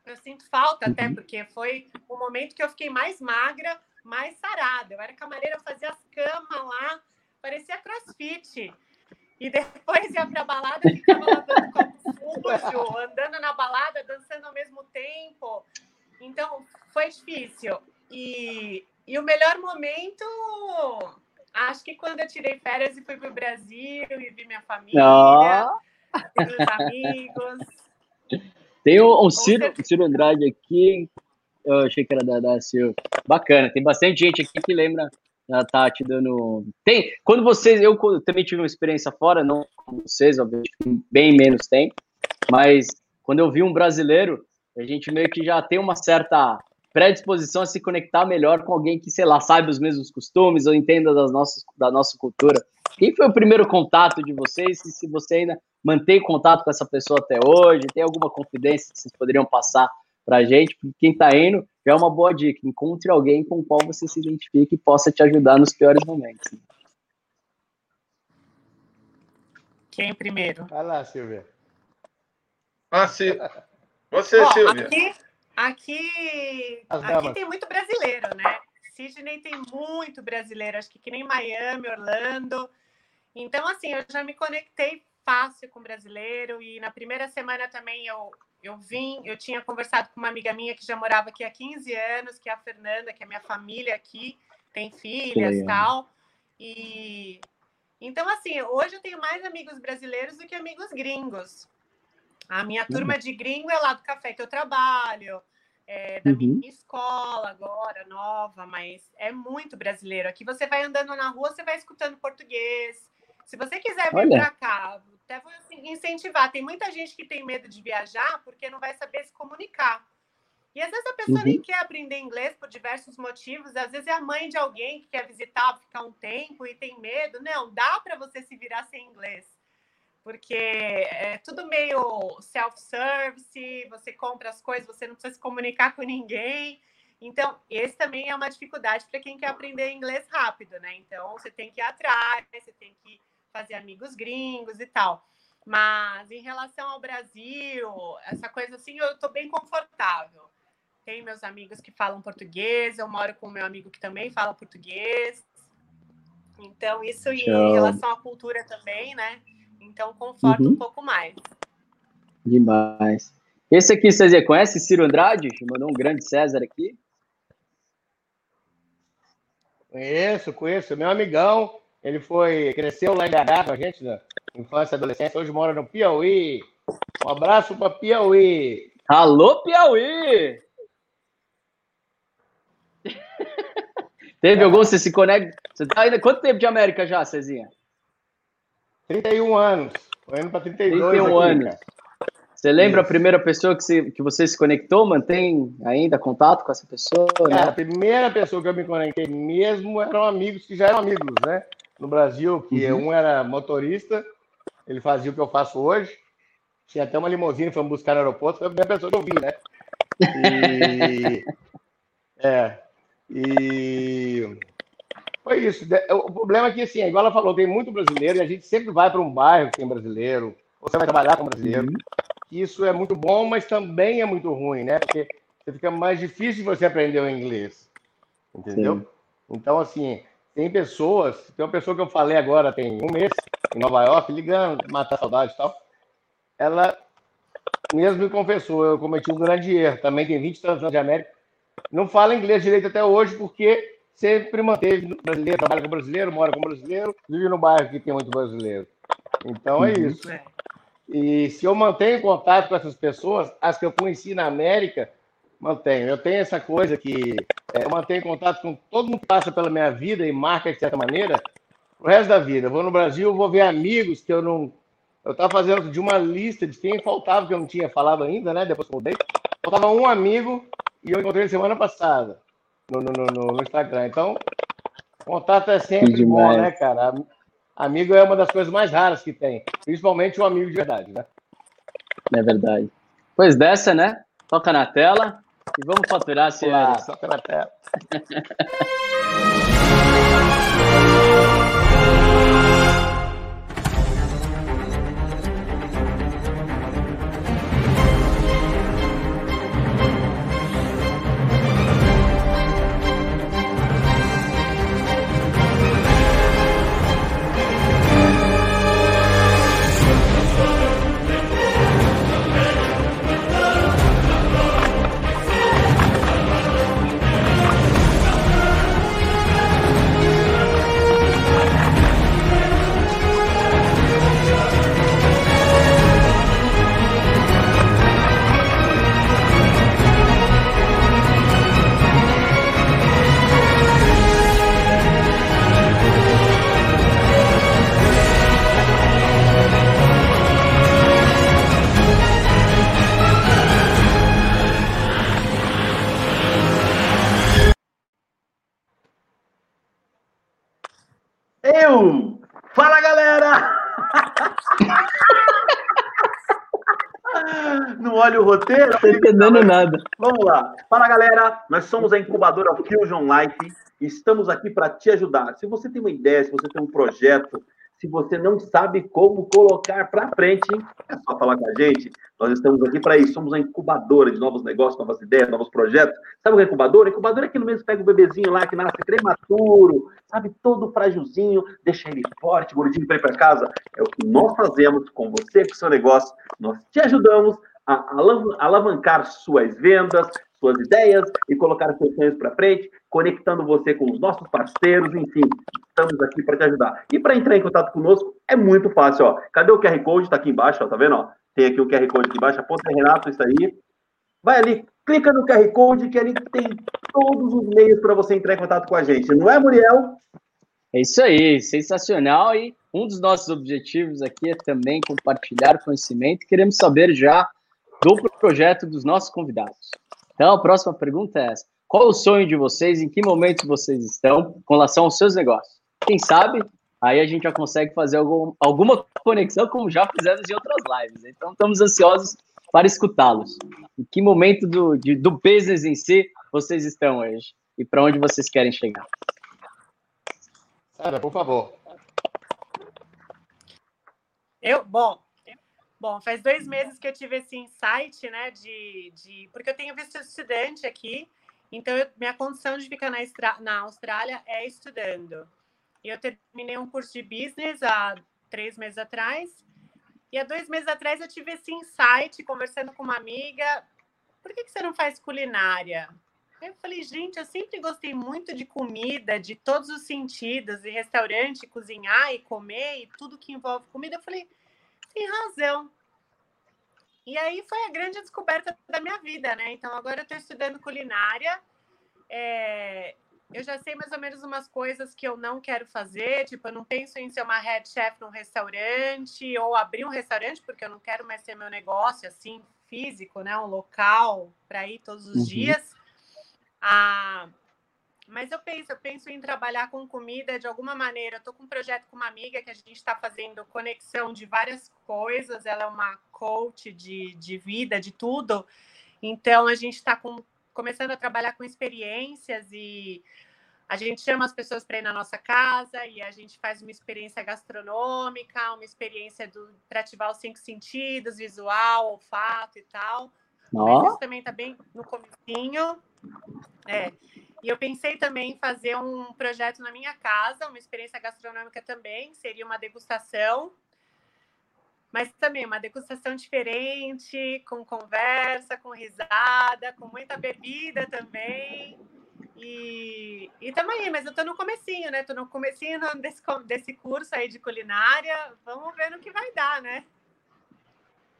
Eu sinto falta até, porque foi o momento que eu fiquei mais magra, mais sarada. Eu era camareira, eu fazia as camas lá, parecia crossfit. E depois ia pra balada, ficava lavando copo sujo, andando na balada, dançando ao mesmo tempo. Então, foi difícil. E, e o melhor momento, acho que quando eu tirei férias e fui pro Brasil e vi minha família, vi meus amigos. tem um, um Ciro. Ciro Andrade aqui. Eu achei que era da, da Silvia. Bacana, tem bastante gente aqui que lembra da Tati dando. Tem. Quando vocês. Eu também tive uma experiência fora, não com vocês, obviamente, bem menos tempo. Mas quando eu vi um brasileiro, a gente meio que já tem uma certa predisposição a se conectar melhor com alguém que, sei lá, saiba os mesmos costumes ou entenda das nossas, da nossa cultura. Quem foi o primeiro contato de vocês? E se você ainda mantém contato com essa pessoa até hoje? Tem alguma confidência que vocês poderiam passar para a gente? Quem está indo já é uma boa dica. Encontre alguém com o qual você se identifique e possa te ajudar nos piores momentos. Quem primeiro? Vai lá, Silvia. Ah, sim. Você, Ó, Silvia. aqui, aqui, aqui tem muito brasileiro, né? Sydney tem muito brasileiro, acho que que nem Miami, Orlando. Então, assim, eu já me conectei fácil com brasileiro e na primeira semana também eu, eu vim, eu tinha conversado com uma amiga minha que já morava aqui há 15 anos, que é a Fernanda, que é minha família aqui, tem filhas e legal. tal. E então, assim, hoje eu tenho mais amigos brasileiros do que amigos gringos. A minha turma de gringo é lá do café que eu trabalho, é, da Uhum. minha escola agora, nova, mas é muito brasileiro. Aqui você vai andando na rua, você vai escutando português. Se você quiser vir para cá, até vou assim, incentivar. Tem muita gente que tem medo de viajar porque não vai saber se comunicar. E às vezes a pessoa Uhum. nem quer aprender inglês por diversos motivos. Às vezes é a mãe de alguém que quer visitar, ficar um tempo e tem medo. Não, dá para você se virar sem inglês. Porque é tudo meio self-service, você compra as coisas, você não precisa se comunicar com ninguém. Então, esse também é uma dificuldade para quem quer aprender inglês rápido, né? Então, você tem que ir atrás, você tem que fazer amigos gringos e tal. Mas em relação ao Brasil, essa coisa assim, eu estou bem confortável. Tenho meus amigos que falam português, eu moro com meu amigo que também fala português. Então, isso Show. em relação à cultura também, né? Então, conforta Uhum. um pouco mais. Demais. Esse aqui, vocês conhecem, Ciro Andrade? Mandou um grande César aqui. Conheço, conheço. Meu amigão, ele foi, cresceu lá em BH com a gente, na infância e adolescência. Hoje mora no Piauí. Um abraço para Piauí. Alô, Piauí! Teve algum, você se conecta? Você tá ainda, quanto tempo de América já, Cezinha? 31 anos. Tô indo para 32 31 aqui, anos. cara. Você lembra a Isso. primeira pessoa que, se, que você se conectou? Mantém ainda contato com essa pessoa? Cara, a né? primeira pessoa que eu me conectei mesmo eram amigos que já eram amigos, né? No Brasil, que Uhum. um era motorista, ele fazia o que eu faço hoje. Tinha até uma limusine, fomos buscar no aeroporto, foi a primeira pessoa que eu vi, né? E... é. E... foi isso. O problema é que, assim, igual ela falou, tem muito brasileiro e a gente sempre vai para um bairro que tem brasileiro, você vai trabalhar com brasileiro. Uhum. Isso é muito bom, mas também é muito ruim, né? Porque fica mais difícil você aprender o inglês. Entendeu? Sim. Então, assim, tem pessoas, tem uma pessoa que eu falei agora, tem um mês, em Nova York, ligando, matar saudade e tal. Ela mesmo me confessou, eu cometi um grande erro. Também tem 20 anos de América. Não fala inglês direito até hoje, porque sempre manteve brasileiro, trabalha com brasileiro, mora com brasileiro, vive no bairro que tem muito brasileiro. Então é uhum. isso. E se eu mantenho contato com essas pessoas, as que eu conheci na América, mantenho. Eu tenho essa coisa que é, eu mantenho contato com todo mundo que passa pela minha vida e marca de certa maneira o resto da vida. Eu vou no Brasil, vou ver amigos que eu não. Eu estava fazendo de uma lista de quem faltava, que eu não tinha falado ainda, né? Depois que eu mudei. Faltava um amigo e eu encontrei semana passada no, no, no, no Instagram. Então, contato é sempre bom, né, cara? Amigo é uma das coisas mais raras que tem, principalmente um amigo de verdade, né? É verdade. Pois dessa, né? Toca na tela e vamos faturar, senhores. Toca na tela. olha o roteiro. Não tô entendendo nada. Vamos lá. Fala, galera. Nós somos a incubadora Fusion Life e estamos aqui para te ajudar. Se você tem uma ideia, se você tem um projeto, se você não sabe como colocar para frente, é só falar com a gente. Nós estamos aqui para isso. Somos a incubadora de novos negócios, novas ideias, novos projetos. Sabe o que é incubadora? Incubadora é aquilo mesmo que pega o bebezinho lá que nasce prematuro, sabe, todo frágilzinho, deixa ele forte, gordinho para ir para casa. É o que nós fazemos com você, com o seu negócio. Nós te ajudamos alavancar suas vendas, suas ideias e colocar seus sonhos para frente, conectando você com os nossos parceiros, enfim, estamos aqui para te ajudar. E para entrar em contato conosco é muito fácil, ó. Cadê o QR Code? Está aqui embaixo, ó, tá vendo? Ó? Tem aqui o QR Code aqui embaixo, aponta Renato, isso aí. Vai ali, clica no QR Code que ali tem todos os meios para você entrar em contato com a gente. Não é, Muriel? É isso aí, sensacional. E um dos nossos objetivos aqui é também compartilhar conhecimento. Queremos saber já do projeto dos nossos convidados. Então, a próxima pergunta é essa. Qual o sonho de vocês? Em que momento vocês estão com relação aos seus negócios? Quem sabe, aí a gente já consegue fazer algum, alguma conexão, como já fizemos em outras lives. Então, estamos ansiosos para escutá-los. Em que momento do, de, do business em si vocês estão hoje? E para onde vocês querem chegar? Sara, por favor. Eu, bom, Bom, faz dois meses que eu tive esse insight, né, de, de porque eu tenho visto estudante aqui, então eu, minha condição de ficar na, na Austrália é estudando. E eu terminei um curso de business há três meses atrás, e há dois meses atrás eu tive esse insight, conversando com uma amiga, por que, que você não faz culinária? Eu falei, gente, eu sempre gostei muito de comida, de todos os sentidos, de restaurante, cozinhar e comer, e tudo que envolve comida. Eu falei, tem razão. E aí foi a grande descoberta da minha vida, né? Então agora eu estou estudando culinária. É... Eu já sei mais ou menos umas coisas que eu não quero fazer, tipo, eu não penso em ser uma head chef num restaurante ou abrir um restaurante, porque eu não quero mais ter meu negócio assim, físico, né? Um local para ir todos os uhum. dias. Ah, mas eu penso, eu penso em trabalhar com comida de alguma maneira. Eu estou com um projeto com uma amiga que a gente está fazendo conexão de várias coisas. Ela é uma coach de, de vida, de tudo. Então a gente está começando a trabalhar com experiências e a gente chama as pessoas para ir na nossa casa e a gente faz uma experiência gastronômica, uma experiência para ativar os cinco sentidos, visual, olfato e tal. Oh. Mas isso também está bem no comecinho. É. E eu pensei também em fazer um projeto na minha casa, uma experiência gastronômica também, seria uma degustação. Mas também uma degustação diferente, com conversa, com risada, com muita bebida também. E, e também, mas eu tô no comecinho, né? Tô no comecinho desse, desse curso aí de culinária. Vamos ver no que vai dar, né?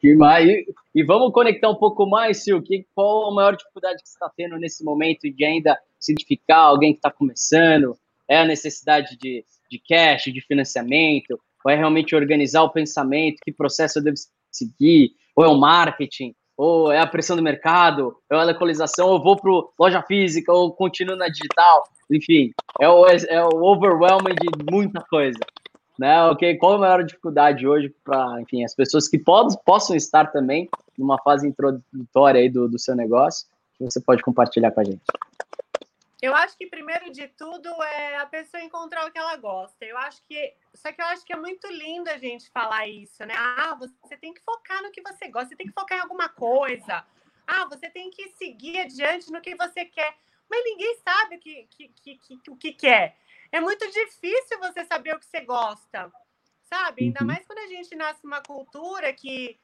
Demais. E, e vamos conectar um pouco mais, Sil. Que, qual a maior dificuldade que você está tendo nesse momento de ainda se identificar alguém que está começando? É a necessidade de, de cash, de financiamento? Ou é realmente organizar o pensamento? Que processo eu devo seguir? Ou é o marketing? ou é a pressão do mercado, ou é a localização, ou vou para loja física, ou continuo na digital, enfim, é o, é o overwhelming de muita coisa. Né? Okay? Qual a maior dificuldade hoje para, as pessoas que pod, possam estar também numa fase introdutória aí do, do seu negócio, que você pode compartilhar com a gente? Eu acho que primeiro de tudo é a pessoa encontrar o que ela gosta. Eu acho que só que eu acho que é muito lindo a gente falar isso, né? Ah, você tem que focar no que você gosta, você tem que focar em alguma coisa. Ah, você tem que seguir adiante no que você quer. Mas ninguém sabe o que, que, que, que o que quer. É muito difícil você saber o que você gosta, sabe? Ainda uhum. mais quando a gente nasce numa cultura que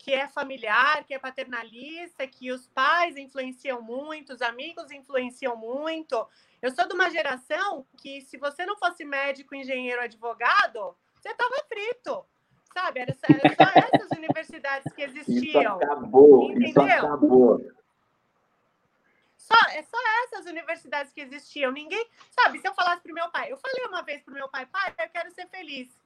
que é familiar, que é paternalista, que os pais influenciam muito, os amigos influenciam muito. Eu sou de uma geração que, se você não fosse médico, engenheiro, advogado, você estava frito. Sabe? Era, era só essas universidades que existiam. Isso acabou. Entendeu? Isso acabou. Só, é só essas universidades que existiam. Ninguém. Sabe, se eu falasse para o meu pai, eu falei uma vez para o meu pai, pai, eu quero ser feliz.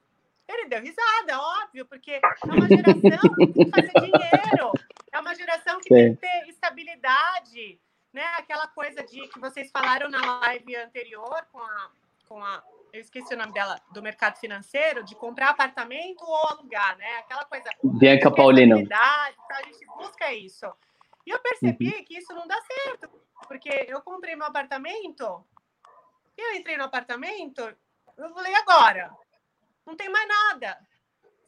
Ele deu risada, óbvio, porque é uma geração que tem que fazer dinheiro, é uma geração que Sim. tem que ter estabilidade, né? Aquela coisa de que vocês falaram na live anterior com a, com a eu esqueci o nome dela, do mercado financeiro, de comprar apartamento ou alugar, né? Aquela coisa. Bianca Paulino. Então a gente busca isso. E eu percebi uhum. que isso não dá certo, porque eu comprei meu apartamento, eu entrei no apartamento, eu falei, agora? Não tem mais nada,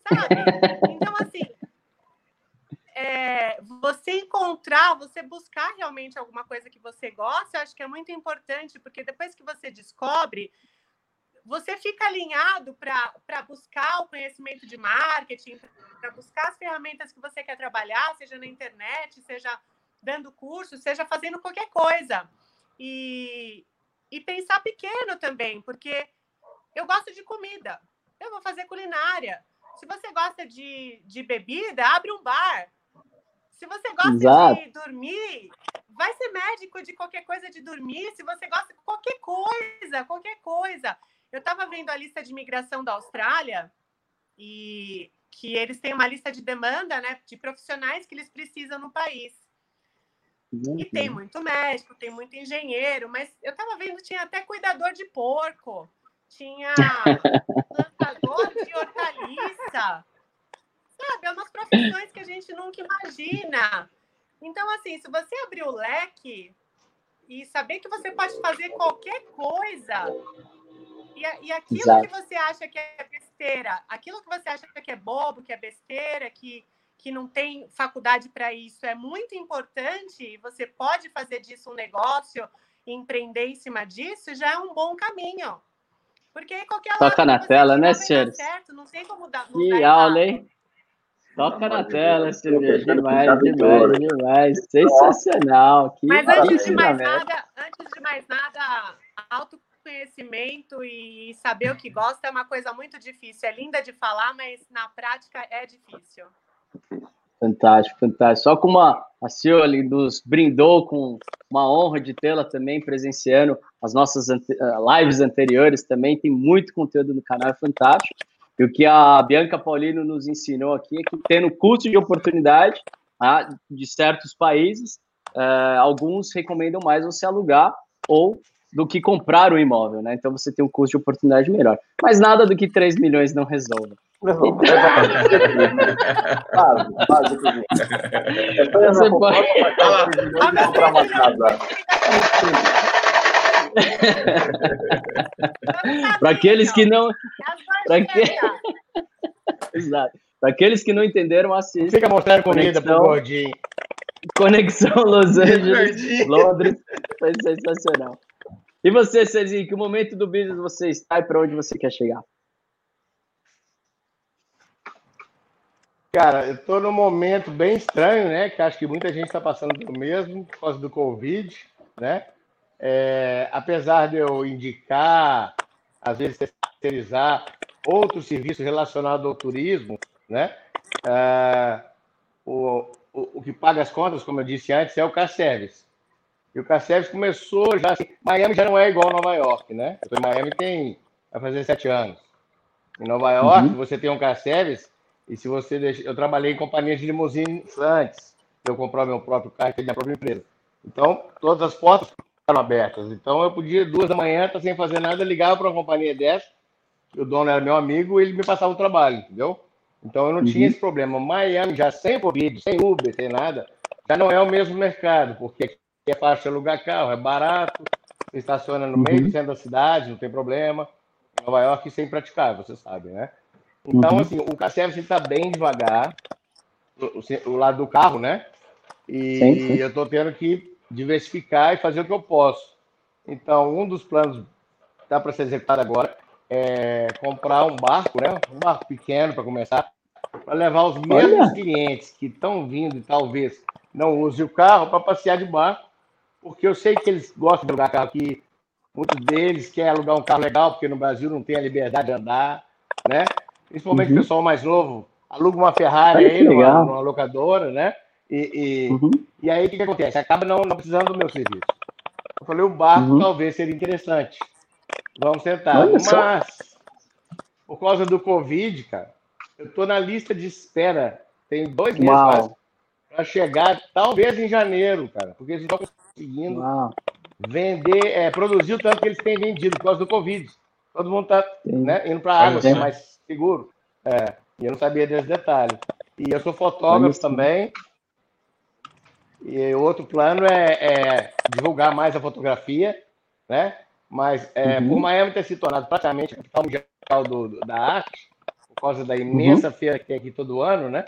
sabe? Então, assim, é, você encontrar, você buscar realmente alguma coisa que você gosta, eu acho que é muito importante, porque depois que você descobre, você fica alinhado para buscar o conhecimento de marketing, para buscar as ferramentas que você quer trabalhar, seja na internet, seja dando curso, seja fazendo qualquer coisa. E, e pensar pequeno também, porque eu gosto de comida eu vou fazer culinária. Se você gosta de, de bebida, abre um bar. Se você gosta Exato. de dormir, vai ser médico de qualquer coisa de dormir. Se você gosta de qualquer coisa, qualquer coisa. Eu estava vendo a lista de imigração da Austrália e que eles têm uma lista de demanda, né, de profissionais que eles precisam no país. Uhum. E tem muito médico, tem muito engenheiro, mas eu estava vendo tinha até cuidador de porco tinha de hortaliça. Sabe, é umas profissões que a gente nunca imagina. Então, assim, se você abrir o leque e saber que você pode fazer qualquer coisa, e, e aquilo Exato. que você acha que é besteira, aquilo que você acha que é bobo, que é besteira, que, que não tem faculdade para isso, é muito importante, e você pode fazer disso um negócio, empreender em cima disso, já é um bom caminho. Porque qualquer Toca na tela, né, senhores? Certo, não sei como dar. Que aula, hein? Toca na tela, senhores. Demais, demais, demais. Sensacional. Que Mas antes de mais nada, antes de mais nada, autoconhecimento e saber o que gosta é uma coisa muito difícil. É linda de falar, mas na prática é difícil. Fantástico, fantástico. Só como a, a Cioli nos brindou com uma honra de tê-la também presenciando as nossas eh, lives anteriores também, tem muito conteúdo no canal, é fantástico. E o que a Bianca Paulino nos ensinou aqui é que tendo custo de oportunidade ah, de certos países, eh, alguns recomendam mais você alugar ou do que comprar o imóvel, né? Então você tem um custo de oportunidade melhor. Mas nada do que 3 milhões não resolve. Não, quase, quase. Você pode comprar uma casa. Para aqueles que não. Exato. Para aqueles que não entenderam, assistam. Fica mostrando comida pro Conexão. gordinho. Conexão Los Angeles. Londres. Foi sensacional. E você, Cezinho, que momento do business você está e para onde você quer chegar? Cara, eu tô num momento bem estranho, né? Que acho que muita gente está passando pelo mesmo, por causa do Covid, né? É, apesar de eu indicar, às vezes, terceirizar outros serviços relacionados ao turismo, né? É, o, o, o que paga as contas, como eu disse antes, é o car service. E o service começou já assim, Miami já não é igual Nova York, né? Eu tô em Miami tem vai fazer sete anos. Em Nova York, você tem um service e se você deixa, eu trabalhei em companhias de limusine antes de eu comprar meu próprio carro, ter minha própria empresa. Então, todas as portas ficaram abertas. Então, eu podia, duas da manhã, estar sem fazer nada, ligava para uma companhia dessa, o dono era meu amigo, e ele me passava o trabalho, entendeu? Então, eu não tinha esse problema. Miami, já sem Covid, sem Uber, sem nada, já não é o mesmo mercado, porque é fácil alugar carro, é barato, você estaciona no meio do centro da cidade, não tem problema. Em Nova York, isso é impraticável, você sabe, né? Então, Uhum. assim, o K-Service está bem devagar, o, o lado do carro, né? E Sim, sim. eu estou tendo que diversificar e fazer o que eu posso. Então, um dos planos que está para ser executado agora é comprar um barco, né? Um barco pequeno para começar, para levar os mesmos Olha. clientes que estão vindo e talvez não usem o carro para passear de barco, porque eu sei que eles gostam de alugar carro aqui. Muitos deles querem alugar um carro legal, porque no Brasil não tem a liberdade de andar, né? Principalmente Uhum. o pessoal mais novo, aluga uma Ferrari aí numa, numa locadora, né? E, e, Uhum. e aí o que, que acontece? Acaba não, não precisando do meu serviço. Eu falei, o barco Uhum. talvez seria interessante. Vamos tentar. Olha só. Mas, por causa do Covid, cara, eu tô na lista de espera. Tem dois meses para chegar, talvez em janeiro, cara, porque eles estão conseguindo vender, é, produzir o tanto que eles têm vendido por causa do Covid. Todo mundo está né, indo para a água, é só. mais seguro. É, e eu não sabia desse detalhe. E eu sou fotógrafo também. E outro plano é, é divulgar mais a fotografia, né? Mas é, Uhum. por Miami ter se tornado praticamente a capital mundial do- do- da arte, por causa da imensa feira que tem aqui todo ano, né?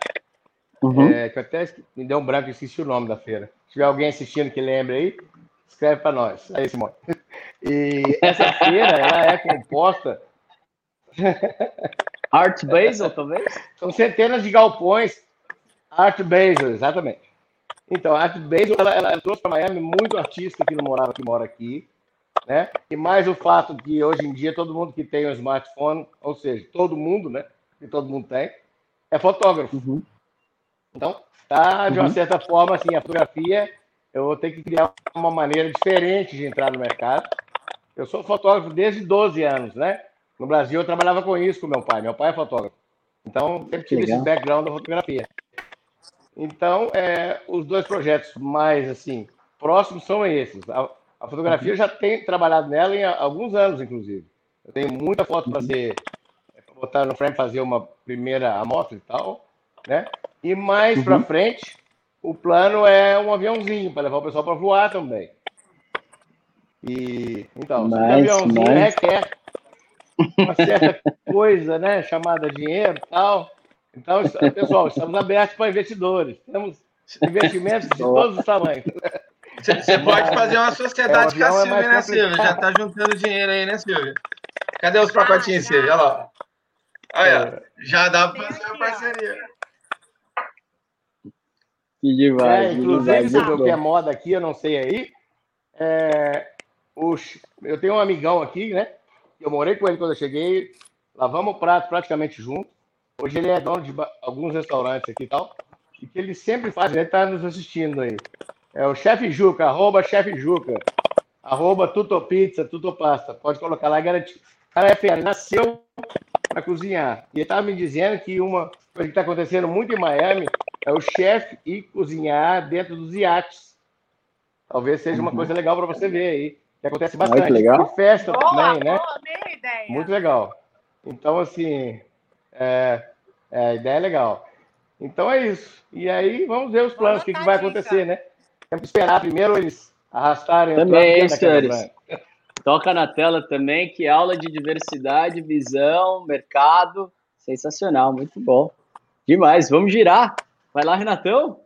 Uhum. É, que até me deu um branco e esqueci o nome da feira. Se tiver alguém assistindo que lembre aí, escreve para nós. Aí, Simone. E essa feira, ela é composta, Art Basel, talvez? são centenas de galpões. Art Basel, exatamente. Então, a Art Basel, ela, ela trouxe para Miami muito artista que não morava, que mora aqui, né? E mais o fato que hoje em dia todo mundo que tem um smartphone, ou seja, todo mundo, né? Que todo mundo tem, é fotógrafo. Uhum. Então, tá, de uma Uhum. certa forma, assim, a fotografia, eu vou ter que criar uma maneira diferente de entrar no mercado. Eu sou fotógrafo desde 12 anos, né? No Brasil, eu trabalhava com isso com meu pai. Meu pai é fotógrafo. Então, sempre tive esse background da fotografia. Então, é, os dois projetos mais, assim, próximos são esses. A, a fotografia eu já tenho trabalhado nela em alguns anos, inclusive. Eu tenho muita foto para ser, pra botar no frame, fazer uma primeira amostra e tal, né? E mais Uhum. para frente, o plano é um aviãozinho para levar o pessoal para voar também. E então, Nice, aviãozinho nice. requer uma certa coisa, né, chamada dinheiro e tal. Então, pessoal, estamos abertos para investidores. Temos investimentos de todos os tamanhos. Você pode fazer uma sociedade É, o com a é né, Silvia? Já complicado. tá juntando dinheiro aí, né, Silvia? Cadê os pacotinhos, Já, Silvia? já. Olha lá. Olha, É. já dá pra Tem fazer uma parceria. Que demais. É, inclusive, sabe o que é moda aqui, eu não sei aí. É, os- eu tenho um amigão aqui, né? Eu morei com ele quando eu cheguei, lavamos o prato praticamente junto. Hoje ele é dono de alguns restaurantes aqui e tal. E que ele sempre faz, ele está nos assistindo aí. É o chefe Juca, arroba chefe Juca, arroba tutopizza, tutopasta. Pode colocar lá e garantir. O cara é fera, nasceu para cozinhar. E ele estava me dizendo que uma coisa que está acontecendo muito em Miami é o chefe ir cozinhar dentro dos iates. Talvez seja uma Uhum. coisa legal para você ver aí. Que acontece Olha bastante. que legal. E festa Boa, também, né? boa, ideia. Muito legal. Então, assim, é, é, a ideia é legal. Então é isso. E aí, vamos ver os planos, o que, que vai acontecer, né? Temos que esperar primeiro eles arrastarem o Também, Casa senhores. Branca. Toca na tela também, que aula de diversidade, visão, mercado. Sensacional, muito bom. Demais, vamos girar. Vai lá, Renatão.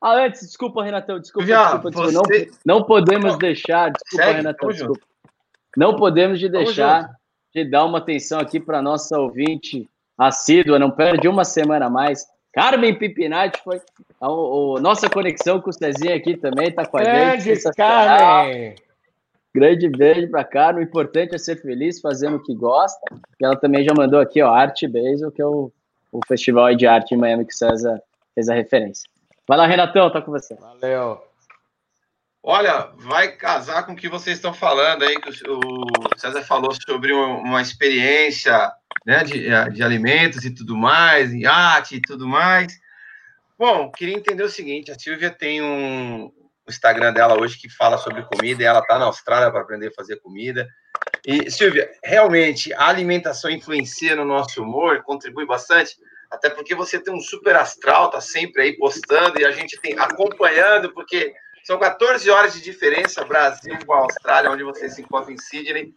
Ah, antes, desculpa, Renatão, desculpa, Já, desculpa, desculpa. Você... Não, não podemos deixar, desculpa, Segue, Renatão, desculpa. Não podemos de deixar de dar uma atenção aqui para nossa ouvinte assídua, não perde uma semana a mais. Carmen Pipinati foi a, a, a, nossa conexão com o Cezinha aqui também, está com a Grande gente. Carmen! Grande beijo para Carmen. O importante é ser feliz fazendo o que gosta. E ela também já mandou aqui, ó, Arte Basel, que é o, festival de arte em Miami que o César fez a referência. Vai lá, Renatão, tá com você. Valeu. Olha, vai casar com o que vocês estão falando aí, que o César falou sobre uma experiência né, de, de alimentos e tudo mais, em arte e tudo mais. Bom, queria entender o seguinte: a Silvia tem um, Instagram dela hoje que fala sobre comida e ela está na Austrália para aprender a fazer comida. E, Silvia, realmente a alimentação influencia no nosso humor, contribui bastante, até porque você tem um super astral, tá sempre aí postando e a gente tem acompanhando, porque são 14 horas de diferença Brasil com a Austrália, onde você se encontra em Sydney.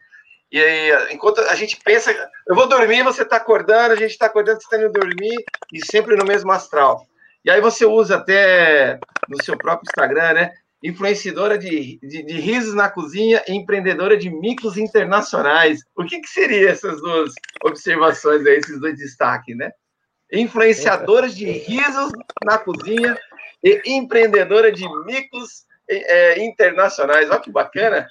E aí, enquanto a gente pensa, eu vou dormir, você está acordando, a gente está acordando, você está indo dormir, e sempre no mesmo astral. E aí você usa até no seu próprio Instagram, né? Influenciadora de, de, de risos na cozinha e empreendedora de micos internacionais. O que, que seria essas duas observações aí, esses dois destaques, né? Influenciadora de risos na cozinha e empreendedora de micos é, internacionais. Olha que bacana!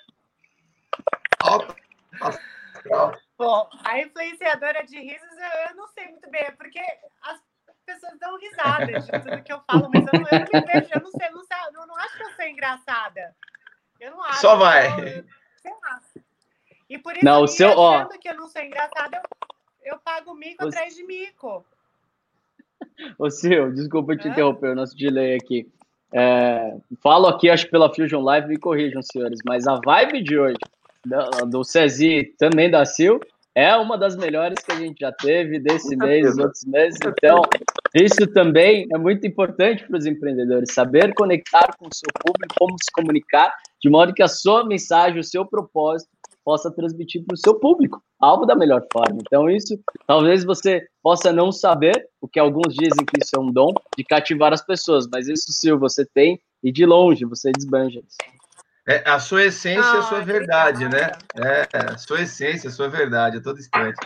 Bom, a influenciadora de risos eu não sei muito bem, porque as pessoas dão risada de tudo que eu falo, mas eu não, eu não me vejo, eu não, sei, eu não acho que eu sou engraçada. Eu não acho. Só vai. Eu, sei lá. E por isso, não, o seu, ó... que eu não sou engraçada, eu, eu pago mico o... atrás de mico. Ô, Sil, desculpa te é? interromper, o nosso delay aqui. É, falo aqui, acho pela Fusion Live, me corrijam, senhores, mas a vibe de hoje do, do Cezi, também da Sil, é uma das melhores que a gente já teve desse mês, outros meses. Então, isso também é muito importante para os empreendedores, saber conectar com o seu público, como se comunicar, de modo que a sua mensagem, o seu propósito possa transmitir para o seu público algo da melhor forma. Então, isso talvez você possa não saber, o que alguns dizem que isso é um dom, de cativar as pessoas, mas isso sim você tem e de longe você desbanja isso. É a sua essência, ah, a sua verdade, né? É, a sua essência, a sua verdade, a todo instante.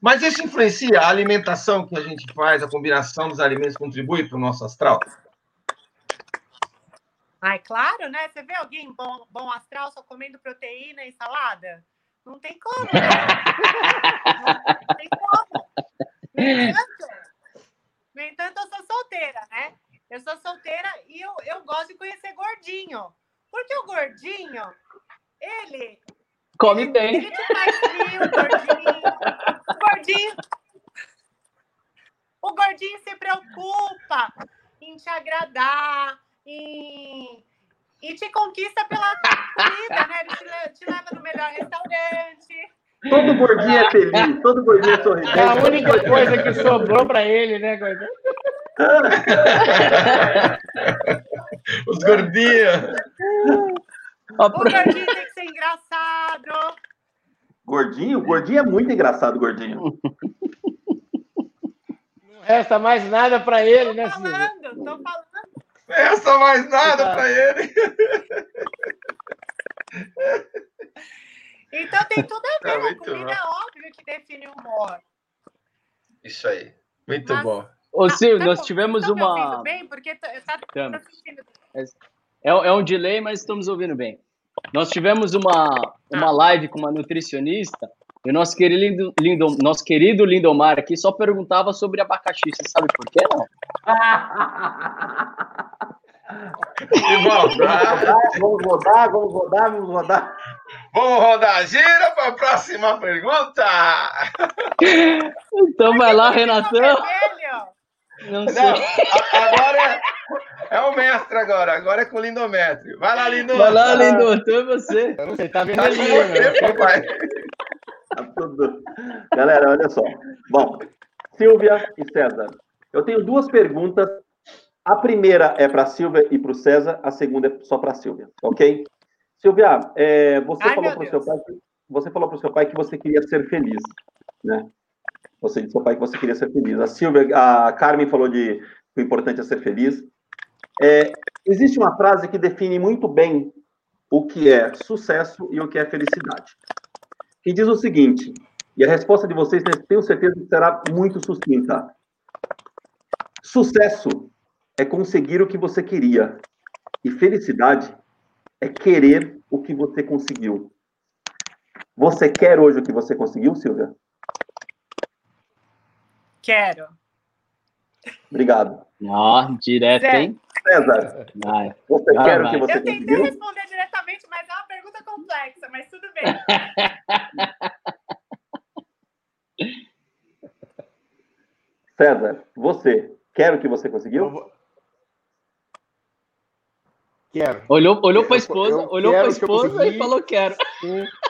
Mas isso influencia a alimentação que a gente faz, a combinação dos alimentos contribui para o nosso astral? Ai, claro, né? Você vê alguém bom, bom astral só comendo proteína e salada? Não tem como, né? não, tem como. No entanto, no entanto, eu sou solteira, né? Eu sou solteira e eu, eu gosto de conhecer gordinho. Porque o gordinho, ele. Come ele, bem. Ele te faz frio, o gordinho. O gordinho. O gordinho se preocupa em te agradar, em. E te conquista pela comida, né? Ele te, te leva no melhor restaurante. Todo gordinho é feliz, todo gordinho é sorridente. É a única coisa que sobrou para ele, né, gordinho? Os gordinhos. O gordinho tem que ser engraçado. Gordinho? Gordinho é muito engraçado, gordinho. Não resta mais nada para ele, tô né, falando, Tô falando, Não resta mais nada para ele. Então tem tudo a ver. É a comida é óbvio que define o humor. Isso aí. Muito Mas, bom. Ô, Sil, tá nós tivemos uma. bem? Porque tá, tá é, é um delay, mas estamos ouvindo bem. Nós tivemos uma, uma live com uma nutricionista e o nosso querido, Lindo, nosso querido Lindomar aqui só perguntava sobre abacaxi. Você sabe por quê, não? vamos rodar, vamos rodar, vamos rodar. Vamos rodar. Gira para a próxima pergunta. Então vai lá, Renatão. Não sei. Não, agora é, é, o mestre agora. Agora é com o Lindometri. Vai lá, Lindo. Vai lá. Então é você. Eu não sei, tá vendo tá ali, você, papai. Tá tudo. Galera, olha só. Bom, Silvia e César, eu tenho duas perguntas. A primeira é para a Silvia e para o César, a segunda é só para a Silvia, ok? Silvia, é, você Ai, falou meu para o seu Deus. pai, que- você falou para o seu pai que você queria ser feliz, né? Você disse ao pai que você queria ser feliz. A Silvia, a Carmen falou de que o importante é ser feliz. É, existe uma frase que define muito bem o que é sucesso e o que é felicidade. Que diz o seguinte, e a resposta de vocês tenho certeza que será muito sucinta. Sucesso é conseguir o que você queria. E felicidade é querer o que você conseguiu. Você quer hoje o que você conseguiu, Silvia? Quero. Obrigado. Ó, direto, Zé. hein? César, Vai. você Ah, quer o vai. que você Eu tentei conseguiu? responder diretamente, mas é uma pergunta complexa, mas tudo bem. César, você quer o que você conseguiu? Quero. Olhou, olhou pra Eu- esposa, eu olhou que eu esposa consegui. e falou quero.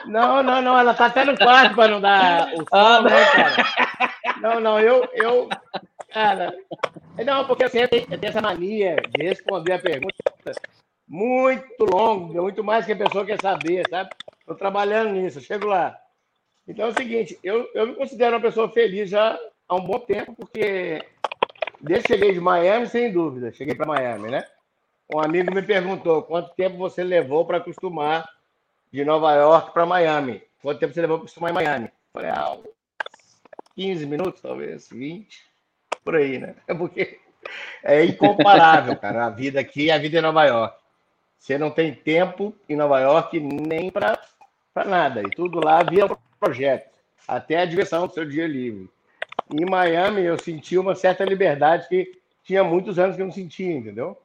Não, não, não, ela tá até no quarto para não dar o som, Ah, né, cara? Não, não, eu, eu, cara, não, porque assim, eu tenho, eu tenho essa mania de responder a pergunta muito longa, muito mais que a pessoa quer saber, sabe? Estou trabalhando nisso, chego lá. Então é o seguinte, eu, eu me considero uma pessoa feliz já há um bom tempo, porque desde que cheguei de Miami, sem dúvida, cheguei para Miami, né? Um amigo me perguntou quanto tempo você levou para acostumar de Nova York para Miami. Quanto tempo você levou para acostumar em Miami? Falei, ah, uns 15 minutos, talvez, 20, por aí, né? Porque é incomparável, cara, a vida aqui e a vida em Nova York. Você não tem tempo em Nova York nem para nada. E tudo lá via projeto, até a diversão do seu dia livre. Em Miami, eu senti uma certa liberdade que tinha muitos anos que eu não sentia, entendeu?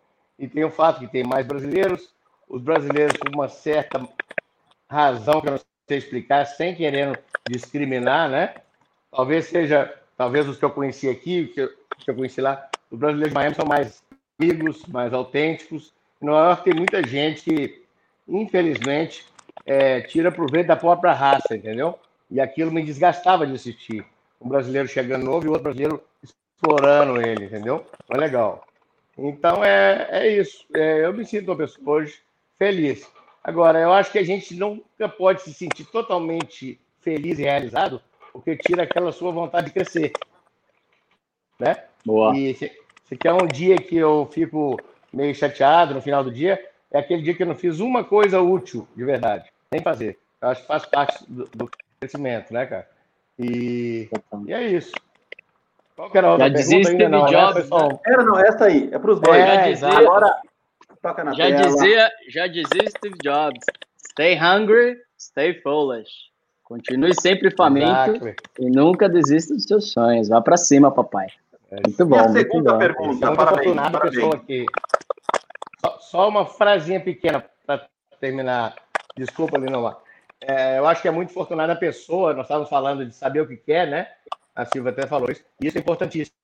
E tem o fato que tem mais brasileiros, os brasileiros com uma certa razão que eu não sei explicar, sem querendo discriminar, né? Talvez seja, talvez os que eu conheci aqui, que eu, que eu conheci lá, os brasileiros de Miami são mais amigos, mais autênticos. Em Nova York tem muita gente que, infelizmente, é, tira proveito da própria raça, entendeu? E aquilo me desgastava de assistir. Um brasileiro chegando novo e outro brasileiro explorando ele, entendeu? É legal. Então é, é isso. É, eu me sinto uma pessoa hoje feliz. Agora, eu acho que a gente nunca pode se sentir totalmente feliz e realizado, porque tira aquela sua vontade de crescer. Né? Boa. E se, se quer um dia que eu fico meio chateado no final do dia, é aquele dia que eu não fiz uma coisa útil, de verdade. Nem fazer. Eu acho que faz parte do, do crescimento, né, cara? E, e é isso. Qual que era a outra Já dizia ainda? Steve Não, né? Jobs. Era, não, essa aí, é para os dois. É, Já exato. dizia, Agora, toca na já tela. dizia, já dizia Steve Jobs. Stay hungry, stay foolish. Continue sempre faminto Exato. e nunca desista dos seus sonhos. Vá pra cima, papai. Muito E bom, a muito segunda bom. pergunta, Muito parabéns, a parabéns. pessoa que. Só, só uma frasinha pequena para terminar. Desculpa, Linoma. É, eu acho que é muito afortunada a pessoa. Nós estávamos falando de saber o que quer, né? A Silvia até falou isso. E isso é importantíssimo.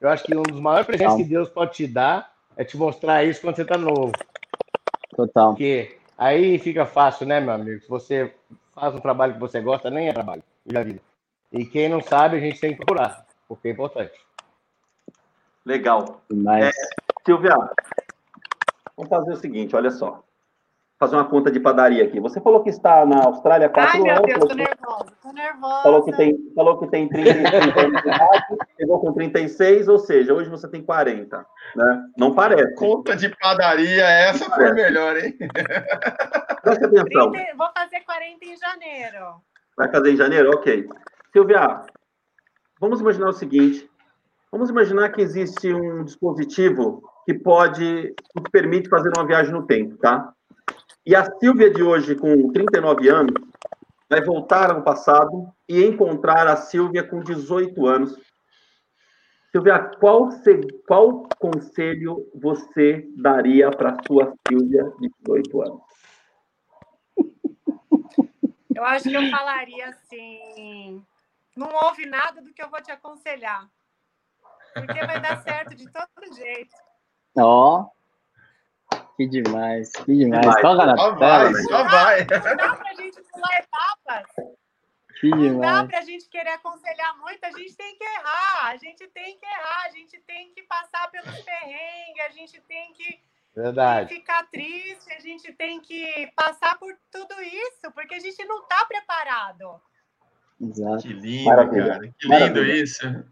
Eu acho que um dos maiores presentes Total. que Deus pode te dar é te mostrar isso quando você está novo. Total. Porque aí fica fácil, né, meu amigo? Se você faz um trabalho que você gosta, nem é trabalho, já vida. E quem não sabe, a gente tem que procurar, porque é importante. Legal. Mas, Silvia, vamos fazer o seguinte, olha só. Fazer uma conta de padaria aqui. Você falou que está na Austrália há Ai, quatro meu anos. Deus, tô falou, nervosa, tô nervosa. falou que tem, falou que tem 35 anos de idade, chegou com 36, ou seja, hoje você tem 40. Né? Não parece. Conta de padaria, essa foi melhor, hein? Presta atenção. 30 vou fazer 40 em janeiro. Vai fazer em janeiro? Ok. Silvia, vamos imaginar o seguinte. Vamos imaginar que existe um dispositivo que pode, que te permite fazer uma viagem no tempo, tá? E a Silvia de hoje, com 39 anos, vai voltar ao passado e encontrar a Silvia com 18 anos. Silvia, qual, qual conselho você daria para sua Silvia de 18 anos? Eu acho que eu falaria assim: não ouve nada do que eu vou te aconselhar. Porque vai dar certo de todo jeito. ó. Que demais, que demais. Demais. Toca na Só tela, vai, só vai. Não dá pra gente pular etapas. Que Não dá demais. pra gente querer aconselhar muito. A gente tem que errar. A gente tem que errar. A gente tem que passar pelos perrengues. A gente tem que Verdade. Ficar triste, a gente tem que passar por tudo isso, porque a gente não está preparado. Exato. Que lindo, Maravilha. cara. Que lindo Maravilha. isso.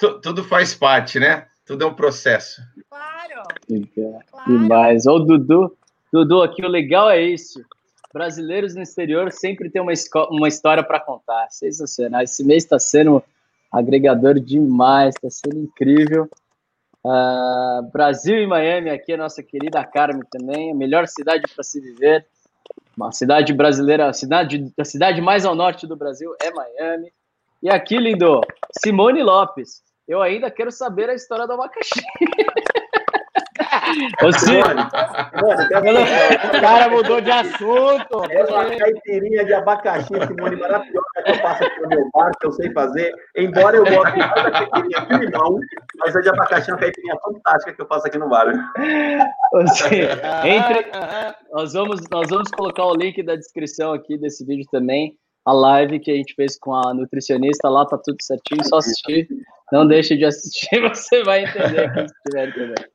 Tu- Tudo faz parte, né? Tudo é um processo. Claro, Legal. claro. Demais. Ô, Dudu, Dudu, aqui o legal é isso. Brasileiros no exterior sempre tem uma, uma história para contar. Sensacional. Esse mês está sendo agregador demais, está sendo incrível. Ah, Brasil e Miami, aqui a nossa querida Carmen também, a melhor cidade para se viver. Uma cidade brasileira, a cidade, a cidade mais ao norte do Brasil é Miami. E aqui, lindo, Simone Lopes. Eu ainda quero saber a história do abacaxi. Tem O cara mudou de assunto. É uma caipirinha de abacaxi, Simone, maravilhosa que eu faço aqui no meu bar, que eu sei fazer. Embora eu goste mais da caipirinha de limão, mas a de abacaxi é uma caipirinha fantástica que eu faço aqui no bar. Ciro, entre, Nós vamos, nós vamos colocar o link da descrição aqui desse vídeo também, a live que a gente fez com a nutricionista, lá tá tudo certinho, só assistir. Não deixe de assistir, você vai entender.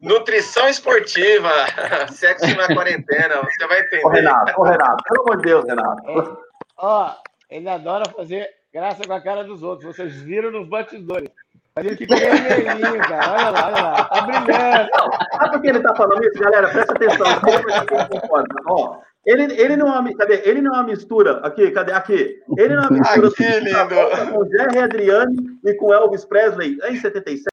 Nutrição esportiva, sexo na quarentena, você vai Ô, entender. Renato, ô, Renato, pelo amor de Deus, Renato. Ó, ele adora fazer graça com a cara dos outros. Vocês viram nos bastidores. Mas ele fica vermelhinho, cara. Olha lá, olha lá. Tá brilhando. Sabe por que ele tá falando isso, galera? Presta atenção. Ó, ele, ele não é uma, cadê? Ele não é uma mistura. Aqui, cadê? Aqui. Ele não é uma mistura Aqui, lindo. com Jerry Adriane e com Elvis Presley em 77.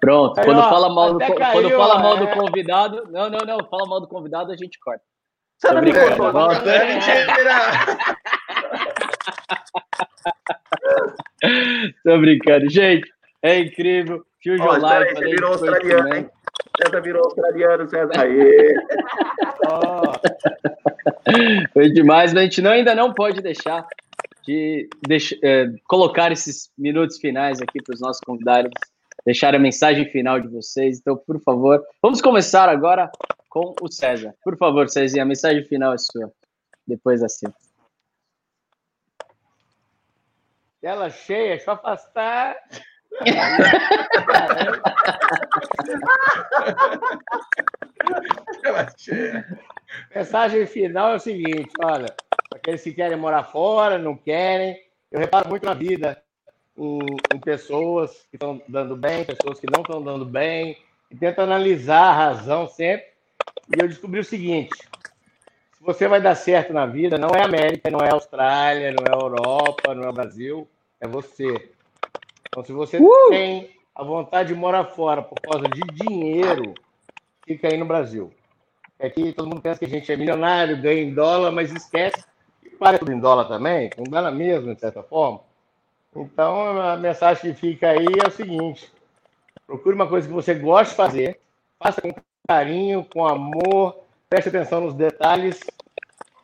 Pronto, Aí, quando ó, fala mal, do, caiu, quando fala mal é. do convidado, não, não, não, fala mal do convidado, a gente corta. Você não me contou. Volta. É mentira. Tô brincando. Gente, é incrível. Fusion Ó, Live. aí, você virou australiano, hein? César virou australiano, César. Aê. Ó, Foi demais, mas a gente não, ainda não pode deixar de deixa- é, colocar esses minutos finais aqui para os nossos convidados, deixar a mensagem final de vocês. Então, por favor, vamos começar agora com o César. Por favor, Cezinha, a mensagem final é sua. Depois assim. tela cheia, eu afastar. Mensagem final é o seguinte: olha, aqueles que querem morar fora, não querem. Eu reparo muito na vida em, em pessoas que estão dando bem, pessoas que não estão dando bem, e tento analisar a razão sempre. E eu descobri o seguinte: se você vai dar certo na vida, não é América, não é Austrália, não é Europa, não é Brasil, é você. Então, se você tem a vontade de morar fora por causa de dinheiro, fica aí no Brasil. Aqui todo mundo pensa que a gente é milionário, ganha em dólar, mas esquece que para tudo em dólar também, não dá na mesma, de certa forma. Então, a mensagem que fica aí é o seguinte: procure uma coisa que você goste de fazer, faça com carinho, com amor, preste atenção nos detalhes,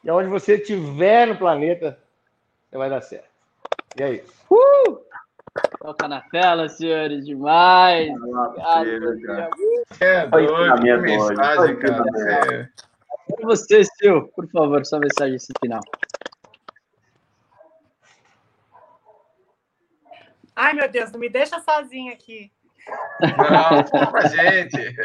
e aonde você estiver no planeta, você vai dar certo. E é isso. Toca na tela, senhores, demais. Obrigado, cara. É doido, que mensagem, cara. ensinamento. Você- você, Sil, por favor, sua mensagem final. Ai, meu Deus, não me deixa sozinha aqui. Não, fala pra gente.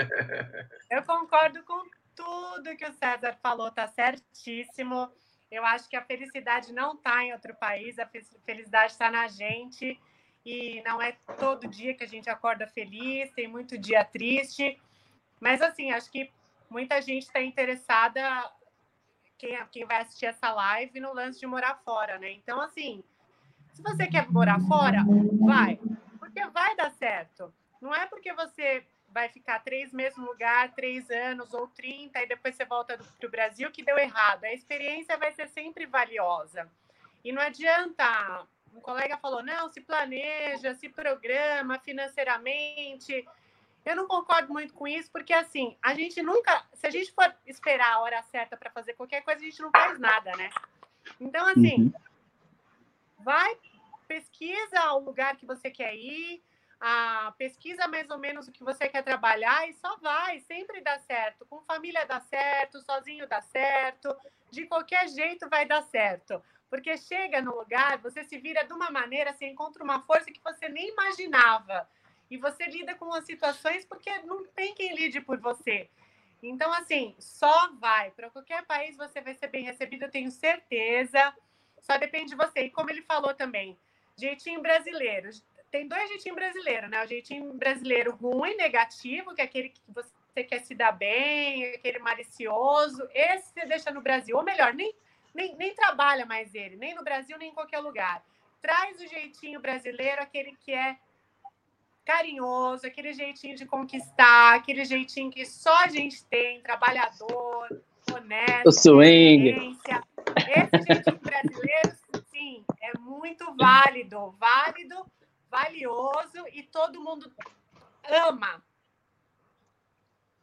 Eu concordo com tudo que o César falou, tá certíssimo. Eu acho que a felicidade não está em outro país, a fe- felicidade está na gente. E não é todo dia que a gente acorda feliz, tem muito dia triste. Mas, assim, acho que muita gente está interessada, quem, quem vai assistir essa live, no lance de morar fora, né? Então, assim, se você quer morar fora, vai. Porque vai dar certo. Não é porque você vai ficar três meses no lugar, três anos ou 30, e depois você volta para o Brasil que deu errado. A experiência vai ser sempre valiosa. E não adianta. Um colega falou: não, se planeja, se programa financeiramente. Eu não concordo muito com isso, porque assim, a gente nunca. Se a gente for esperar a hora certa para fazer qualquer coisa, a gente não faz nada, né? Então, assim, vai, pesquisa o lugar que você quer ir, ah, pesquisa mais ou menos o que você quer trabalhar e só vai, sempre dá certo. Com família dá certo, sozinho dá certo, de qualquer jeito vai dar certo. Porque chega no lugar, você se vira de uma maneira, você encontra uma força que você nem imaginava. E você lida com as situações porque não tem quem lide por você. Então, assim, só vai. Para qualquer país você vai ser bem recebido, eu tenho certeza. Só depende de você. E como ele falou também, jeitinho brasileiro. Tem dois jeitinhos brasileiros, né? O jeitinho brasileiro ruim, negativo, que é aquele que você quer se dar bem, aquele malicioso. Esse você deixa no Brasil. Ou melhor, nem, nem, nem trabalha mais ele, nem no Brasil, nem em qualquer lugar. Traz o jeitinho brasileiro, aquele que é carinhoso, aquele jeitinho de conquistar, aquele jeitinho que só a gente tem, trabalhador, honesto, o swing. Esse jeitinho brasileiro, sim, é muito válido, válido, valioso e todo mundo ama.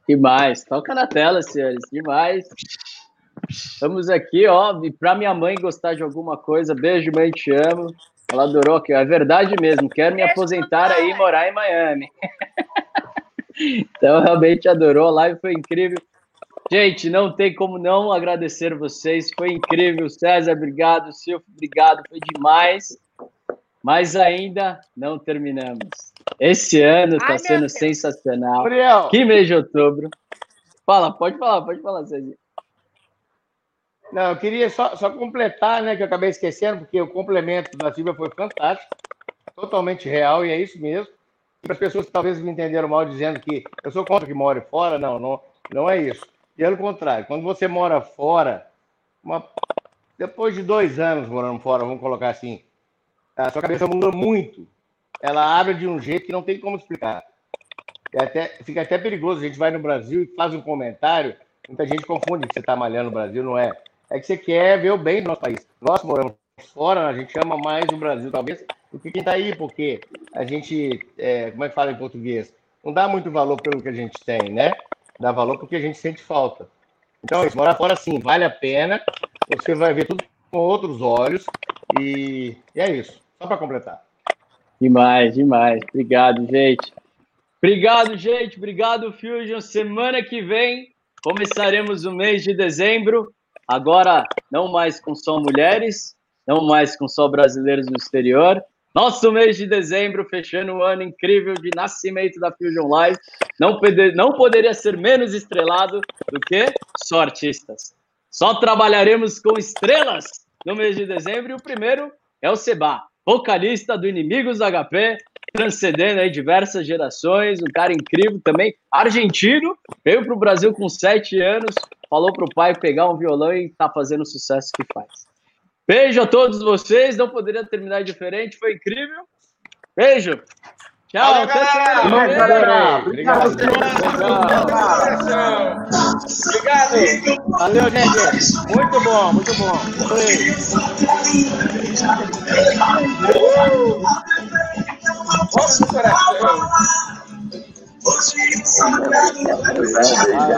Demais, toca na tela, senhores, demais. Estamos aqui, ó, e para minha mãe gostar de alguma coisa, beijo, mãe, te amo. Ela adorou, que é verdade mesmo. Quero me aposentar aí e morar em Miami. então, realmente adorou. A live foi incrível. Gente, não tem como não agradecer vocês. Foi incrível. César, obrigado. Silvio, obrigado. Foi demais. Mas ainda não terminamos. Esse ano está sendo sensacional. Gabriel. Que mês de outubro. Fala, pode falar, pode falar, César. Não, eu queria só, só completar, né, que eu acabei esquecendo, porque o complemento da Silvia foi fantástico, totalmente real, e é isso mesmo. para as pessoas que talvez me entenderam mal dizendo que eu sou contra que more fora, não, não, não é isso. Pelo contrário, quando você mora fora, uma, depois de dois anos morando fora, vamos colocar assim, a sua cabeça muda muito. Ela abre de um jeito que não tem como explicar. É até, fica até perigoso. A gente vai no Brasil e faz um comentário, muita gente confunde que você está malhando no Brasil, não é? É que você quer ver o bem do nosso país. Nós moramos fora, a gente ama mais o Brasil, talvez, do que quem está aí, porque a gente, é, como é que fala em português? Não dá muito valor pelo que a gente tem, né? Dá valor porque a gente sente falta. Então, isso, morar fora sim, vale a pena. Você vai ver tudo com outros olhos. E, e é isso. Só para completar. Demais, demais. Obrigado, gente. Obrigado, gente. Obrigado, Fusion. Semana que vem começaremos o mês de dezembro Agora, não mais com só mulheres, não mais com só brasileiros no exterior. Nosso mês de dezembro, fechando um ano incrível de nascimento da Fusion Live. Não, não poderia ser menos estrelado do que só artistas. Só trabalharemos com estrelas no mês de dezembro. E o primeiro é o Seba, vocalista do Inimigos HP, transcendendo aí diversas gerações, um cara incrível também, argentino, veio para o Brasil com sete anos, falou para o pai pegar um violão e tá fazendo o sucesso que faz. Beijo a todos vocês, não poderia terminar diferente, foi incrível. Beijo. Tchau, Valeu, até semana que vem. Obrigado. Obrigado. Valeu, gente. Muito bom, muito bom. Vamos coração. Valeu.